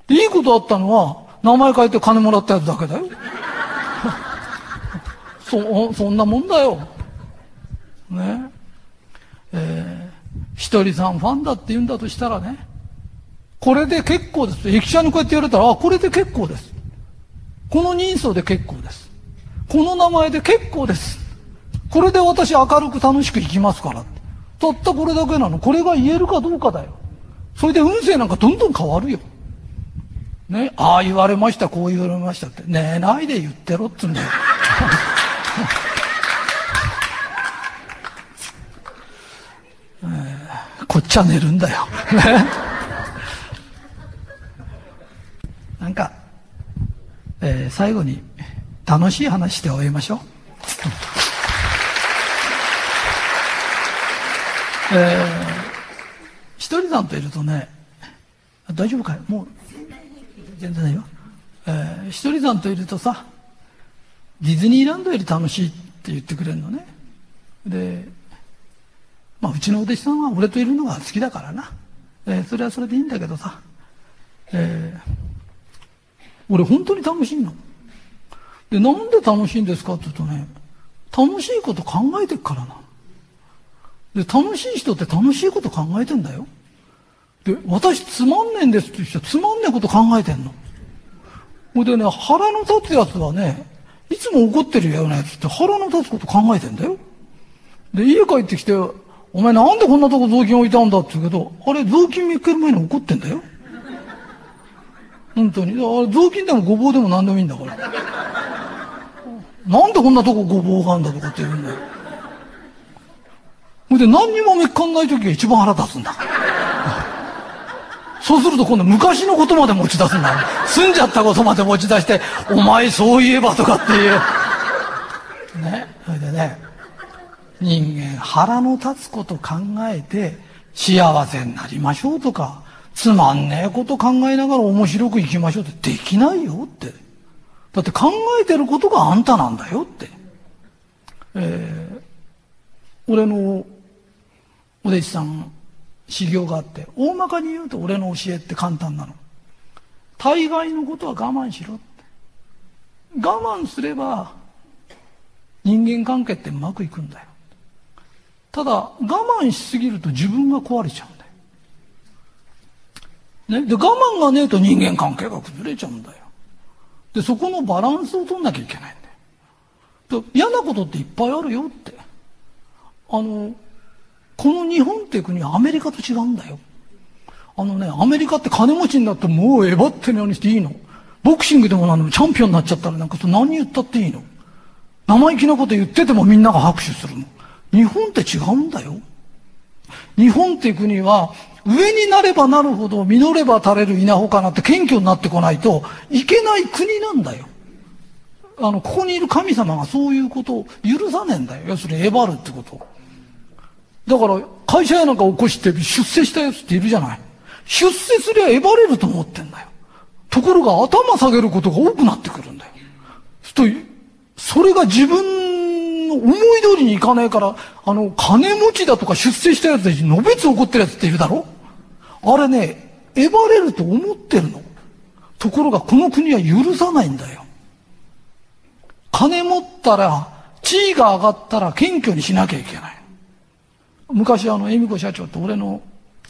[SPEAKER 1] いいことあったのは、名前変えて金もらったやつだけだよ。そ、そんなもんだよ。ね。えー、ひとりさんファンだって言うんだとしたらね、これで結構です。駅舎にこうやって言われたら、あ、これで結構です。この人相で結構です。この名前で結構です。これで私明るく楽しく生きますから。たったこれだけなの。これが言えるかどうかだよ。それで運勢なんかどんどん変わるよ。ね、ああ言われました、こう言われましたって。寝ないで言ってろっつうんだよ。こっちは寝るんだよ。なんか、えー、最後に楽しい話して終えましょう。えー、ひとりさんといるとね、大丈夫かい？もう、全然ないよ。えー、ひとりさんといるとさ、ディズニーランドより楽しいって言ってくれるのね。で、まあ、うちのお弟子さんは俺といるのが好きだからな。えー、それはそれでいいんだけどさ、えー、俺本当に楽しいの。で、なんで楽しいんですかって言うとね、楽しいこと考えてるからな。で、楽しい人って楽しいこと考えてんだよ。で、私つまんねえんですって言う人はつまんねえこと考えてんの。ほいでね、腹の立つやつはね、いつも怒ってるようなやつって腹の立つこと考えてんだよ。で、家帰ってきて、お前なんでこんなとこ雑巾置いたんだって言うけど、あれ雑巾見つける前に怒ってんだよ。本当に。あれ雑巾でもごぼうでも何でもいいんだから。なんでこんなとこごぼうがあんだとかって言うんだよ。ほいで何にもめっかんない時が一番腹立つんだ。そうすると今度昔のことまで持ち出すんだ。住んじゃったことまで持ち出して、お前そういえばとかっていう。ね。それでね、人間腹の立つこと考えて幸せになりましょうとか、つまんねえこと考えながら面白く生きましょうってできないよって。だって考えてることがあんたなんだよって。えー、俺のお弟子さん修行があって、大まかに言うと俺の教えって簡単なの。大概のことは我慢しろって。我慢すれば人間関係ってうまくいくんだよ。ただ、我慢しすぎると自分が壊れちゃうんだよ。ね？で、我慢がねえと人間関係が崩れちゃうんだよ。で、そこのバランスを取んなきゃいけないんだよ。嫌なことっていっぱいあるよって。あの、この日本っていう国はアメリカと違うんだよ。あのね、アメリカって金持ちになってもうえばって何していいの？ボクシングでも何でもチャンピオンになっちゃったらなんか何言ったっていいの？生意気なこと言っててもみんなが拍手するの。日本って違うんだよ。日本っていう国は上になればなるほど実れば垂れる稲穂かなって謙虚になってこないといけない国なんだよ。あの、ここにいる神様がそういうことを許さねえんだよ。要するにえばるってことを。だから、会社やなんか起こして出世したやつっているじゃない。出世すりゃえばれると思ってんだよ。ところが頭下げることが多くなってくるんだよ。と、それが自分の思い通りにいかないから、あの、金持ちだとか出世したやつでのべつ怒ってるやつっているだろ？あれね、えばれると思ってるの。ところがこの国は許さないんだよ。金持ったら、地位が上がったら謙虚にしなきゃいけない。昔あの、恵美子社長と俺の、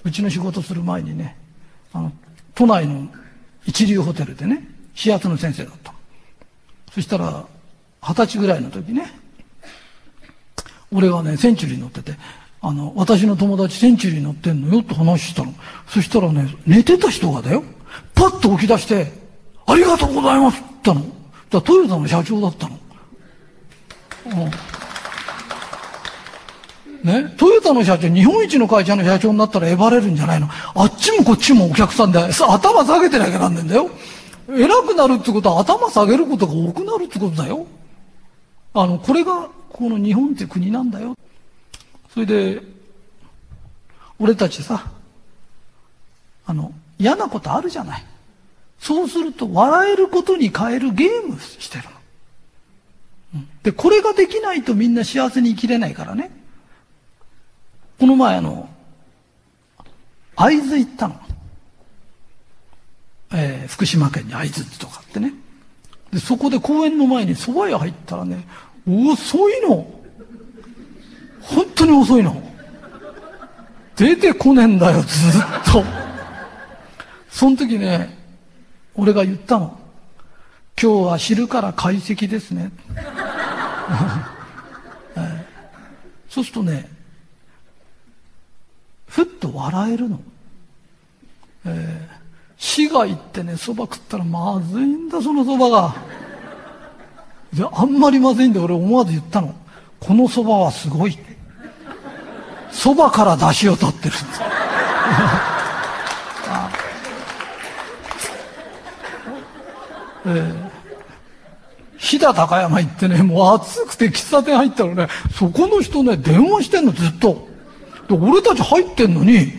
[SPEAKER 1] うちの仕事する前にね、あの、都内の一流ホテルでね、始圧の先生だった。そしたら、二十歳ぐらいの時ね、俺がね、センチュリー乗ってて、あの、私の友達センチュリー乗ってんのよって話したの。そしたらね、寝てた人がだよ、パッと起き出して、ありがとうございますって言ったの。だトヨタの社長だったの。うんね、トヨタの社長、日本一の会社の社長になったらえばれるんじゃないの？あっちもこっちもお客さんで、頭下げてなきゃなんねんだよ。偉くなるってことは頭下げることが多くなるってことだよ。あの、これが、この日本って国なんだよ。それで、俺たちさ、あの、嫌なことあるじゃない。そうすると、笑えることに変えるゲームしてるの。で、これができないとみんな幸せに生きれないからね。この前あの、会津行ったの。えー、福島県に会津とかってね。で、そこで公園の前に蕎麦屋入ったらね、遅いの。本当に遅いの。出てこねえんだよ、ずっと。その時ね、俺が言ったの。今日は昼から解析ですね。そうするとね、ふっと笑えるの。えー、市が行ってね、蕎麦食ったらまずいんだ、その蕎麦が。で、あんまりまずいんで俺思わず言ったの。この蕎麦はすごい。蕎麦から出汁を取ってるんです。えー、飛騨高山行ってね、もう暑くて喫茶店入ったらね、そこの人ね、電話してんの、ずっと。で、俺たち入ってんのに、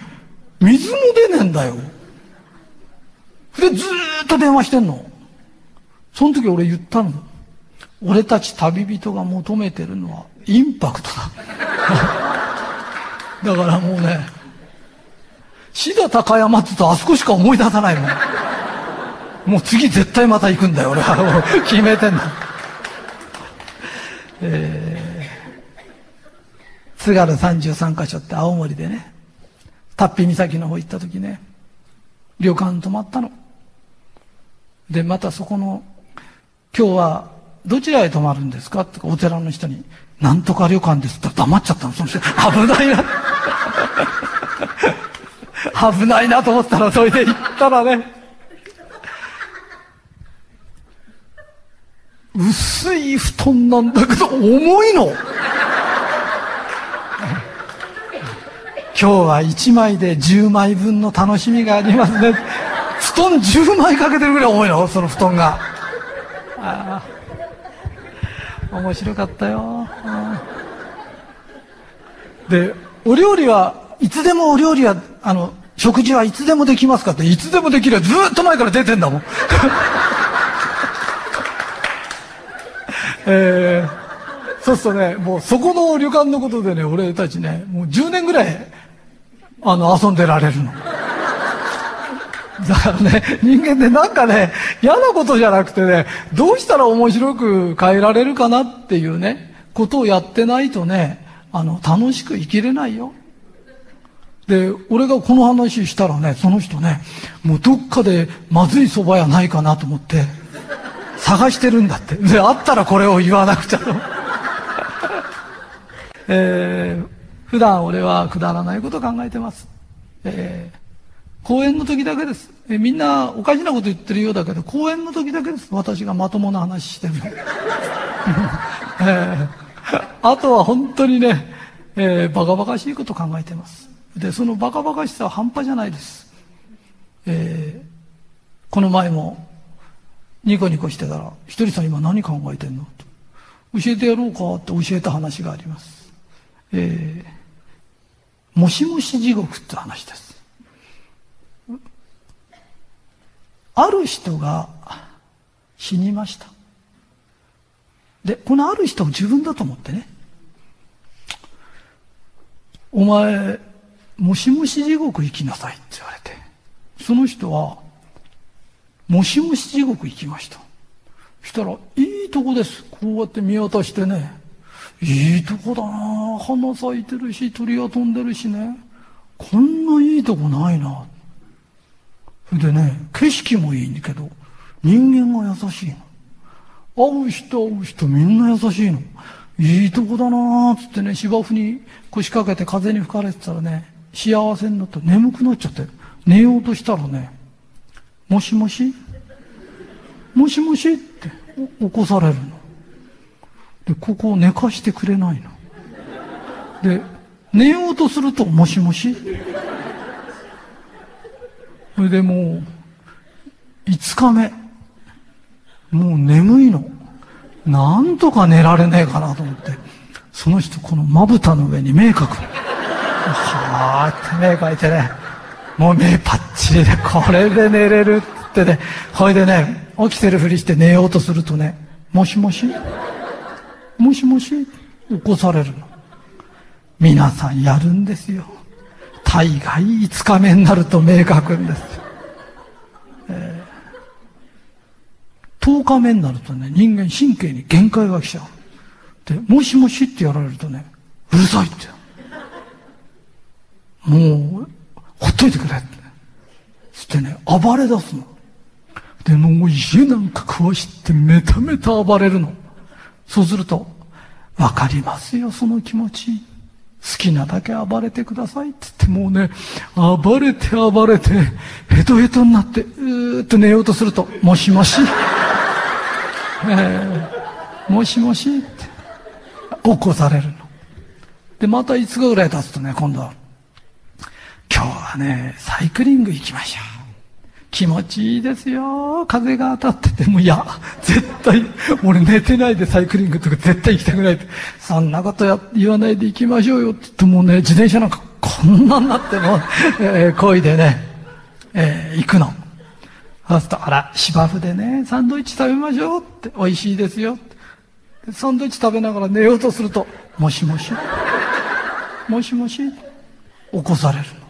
[SPEAKER 1] 水も出ねえんだよ。で、ずーっと電話してんの。その時俺言ったの。俺たち旅人が求めてるのは、インパクトだ。だからもうね、志田高山って言うとあそこしか思い出さないもん。もう次絶対また行くんだよ、俺は。決めてんだ。えー、津軽33カ所って青森でね、タッピ岬の方行った時ね、旅館泊まったの。で、またそこの、今日はどちらへ泊まるんですかってお寺の人に、なんとか旅館ですって黙っちゃったの。その人、危ないな。危ないなと思ったら、それで行ったらね、薄い布団なんだけど、重いの。今日は1枚で10枚分の楽しみがありますね。布団10枚かけてるぐらい重いの、その布団が。ああ面白かったよ。で、お料理はいつでもお料理は、あの、食事はいつでもできますかって、いつでもできるずっと前から出てんだもん。えー、そうするとね、もうそこの旅館のことでね、俺たちね、もう10年ぐらい、あの、遊んでられるの。だからね、人間ってなんかね、嫌なことじゃなくてね、どうしたら面白く変えられるかなっていうね、ことをやってないとね、あの、楽しく生きれないよ。で、俺がこの話したらね、その人ね、もうどっかでまずい蕎麦屋ないかなと思って、探してるんだって。で、あったらこれを言わなくちゃと。えー、普段俺はくだらないこと考えてます。えー講演の時だけです。えみんなおかしなこと言ってるようだけど、講演の時だけです。私がまともな話してる。えー、あとは本当にね、えー、バカバカしいこと考えてます。で、そのバカバカしさは半端じゃないです。えー、この前も、ニコニコしてたら、ひとりさん今何考えてんの？と教えてやろうかって教えた話があります。えー、もしもし地獄って話です。ある人が死にました。で、このある人を自分だと思ってね。お前、もしもし地獄行きなさいって言われて。その人は、もしもし地獄行きました。したら、いいとこです。こうやって見渡してね。いいとこだな花咲いてるし、鳥が飛んでるしね。こんないいとこないな。それでね、景色もいいんだけど、人間が優しいの。会う人会う人みんな優しいの。いいとこだなーつってね、芝生に腰掛けて風に吹かれてたらね、幸せになって眠くなっちゃって、寝ようとしたらね、もしもし？もしもし？って起こされるの。で、ここを寝かしてくれないの。で、寝ようとすると、もしもしそれでもう、5日目。もう眠いの。なんとか寝られねえかなと思って、その人このまぶたの上に目描く。はーって目描いてね、もう目パッチリで、これで寝れるってね、ほいでね、起きてるふりして寝ようとするとね、もしもしもしもし起こされるの。皆さんやるんですよ。大概5日目になると目描くんですよ。えー、10日目になるとね、人間神経に限界が来ちゃう。で、もしもしってやられるとね、うるさいって。もう、ほっといてくれって。つってね、暴れ出すの。で、もう家なんか壊してめためた暴れるの。そうすると、わかりますよ、その気持ち。好きなだけ暴れてくださいって言ってもうね、暴れて暴れて、ヘトヘトになって、うーっと寝ようとすると、もしもし、えー、もしもしって、起こされるの。で、また5日ぐらい経つとね、今度は、今日はね、サイクリング行きましょう。気持ちいいですよ。風が当たってても、いや、絶対、俺寝てないでサイクリングとか絶対行きたくないって。そんなことや言わないで行きましょうよって言ってもね、自転車なんかこんなになっての、えー、恋でね、えー、行くの。そうすると、あら、芝生でね、サンドイッチ食べましょうって、美味しいですよってサンドイッチ食べながら寝ようとすると、もしもし、もしもし、起こされるの。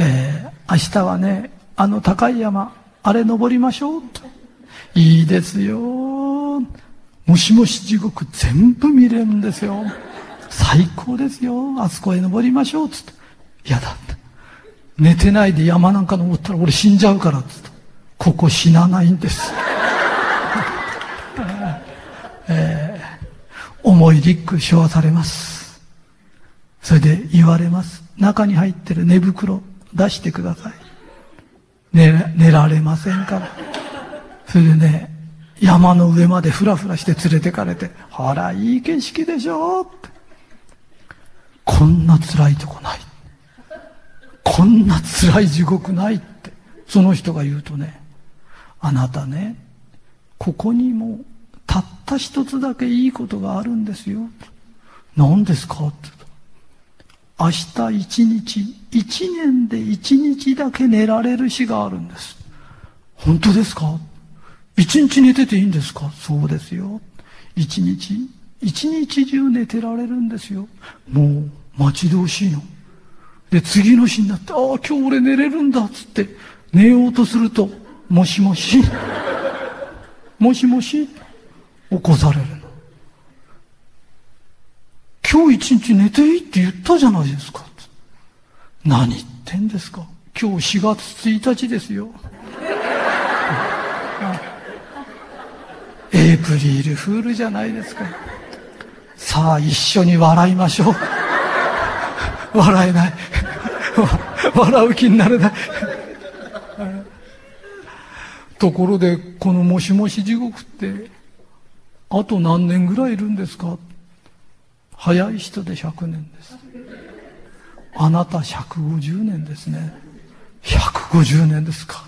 [SPEAKER 1] えー、明日はね、あの高い山、あれ登りましょう。いいですよ。もしもし地獄全部見れるんですよ。最高ですよ。あそこへ登りましょう。つって。嫌だって。寝てないで山なんか登ったら俺死んじゃうから。つって。ここ死なないんです。えー、重いリック背負されます。それで言われます。中に入ってる寝袋出してください。寝寝られませんから。それでね、山の上までふらふらして連れてかれて、ほら、いい景色でしょって。こんな辛いとこない。こんな辛い地獄ないって、その人が言うとね、あなたね、ここにもたった一つだけいいことがあるんですよ。何ですか？って明日一日、一年で一日だけ寝られる日があるんです。本当ですか？一日寝てていいんですか？そうですよ。一日、一日中寝てられるんですよ。もう待ち遠しいの。で、次の日になって、ああ、今日俺寝れるんだっつって、寝ようとすると、もしもし、もしもし、起こされる。今日一日寝ていいって言ったじゃないですか。何言ってんですか今日4月1日ですよ。エイプリルフールじゃないですか。さあ一緒に笑いましょう。笑えない。笑う気になれない。ところで、このもしもし地獄って、あと何年ぐらいいるんですか早い人で100年です。あなた150年ですね。150年ですか。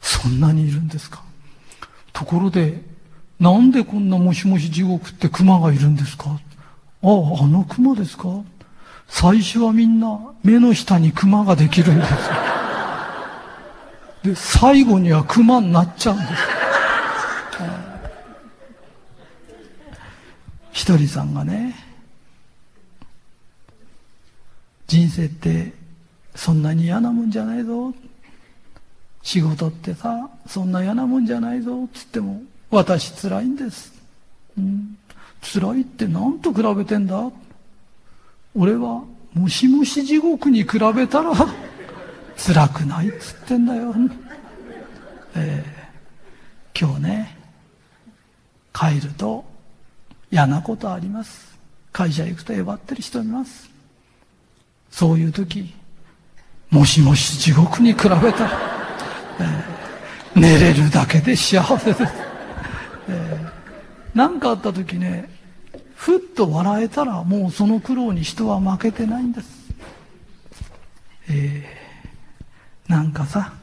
[SPEAKER 1] そんなにいるんですか。ところで、なんでこんなもしもし地獄って熊がいるんですかああ、あの熊ですか最初はみんな目の下に熊ができるんです。で、最後には熊になっちゃうんです。ひとりさんがね、人生ってそんなに嫌なもんじゃないぞ。仕事ってさ、そんな嫌なもんじゃないぞっ。つっても、私辛いんです。うん、辛いって何と比べてんだ？俺は、もしもし地獄に比べたら、辛くないっつってんだよ。えー、今日ね、帰ると嫌なことあります。会社行くとえばってる人います。そういう時、もしもし地獄に比べたら、えー、寝れるだけで幸せです。何、えー、かあった時ね、ふっと笑えたらもうその苦労に人は負けてないんです。えー、なんかさ、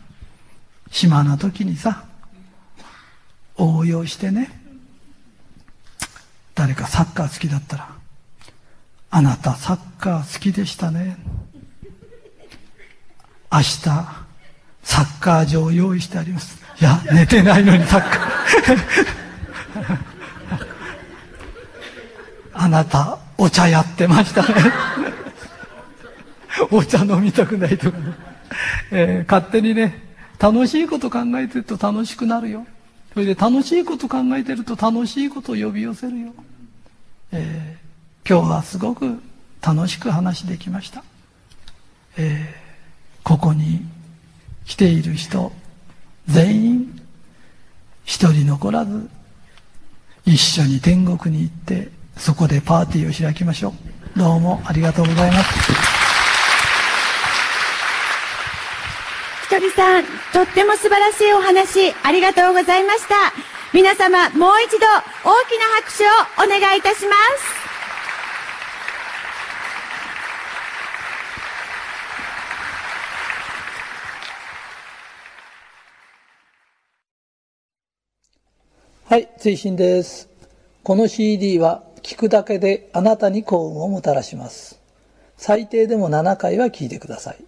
[SPEAKER 1] 暇な時にさ、応用してね、誰かサッカー好きだったら、あなたサッカー好きでしたね。明日、サッカー場を用意してあります。いや、寝てないのにサッカー。あなた、お茶やってましたね。お茶飲みたくないとかね。えー、勝手にね、楽しいこと考えてると楽しくなるよ。それで楽しいこと考えてると楽しいことを呼び寄せるよ。えー、今日はすごく楽しく話できました。えー、ここに来ている人、全員、一人残らず、一緒に天国に行って、そこでパーティーを開きましょう。どうもありがとうございます。
[SPEAKER 2] ひとりさん、とっても素晴らしいお話、ありがとうございました。皆様、もう一度、大きな拍手をお願いいたします。
[SPEAKER 1] はい、追伸です。この CD は聞くだけであなたに幸運をもたらします。最低でも7回は聞いてください。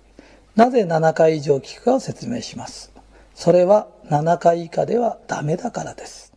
[SPEAKER 1] なぜ7回以上聞くかを説明します。それは7回以下ではダメだからです。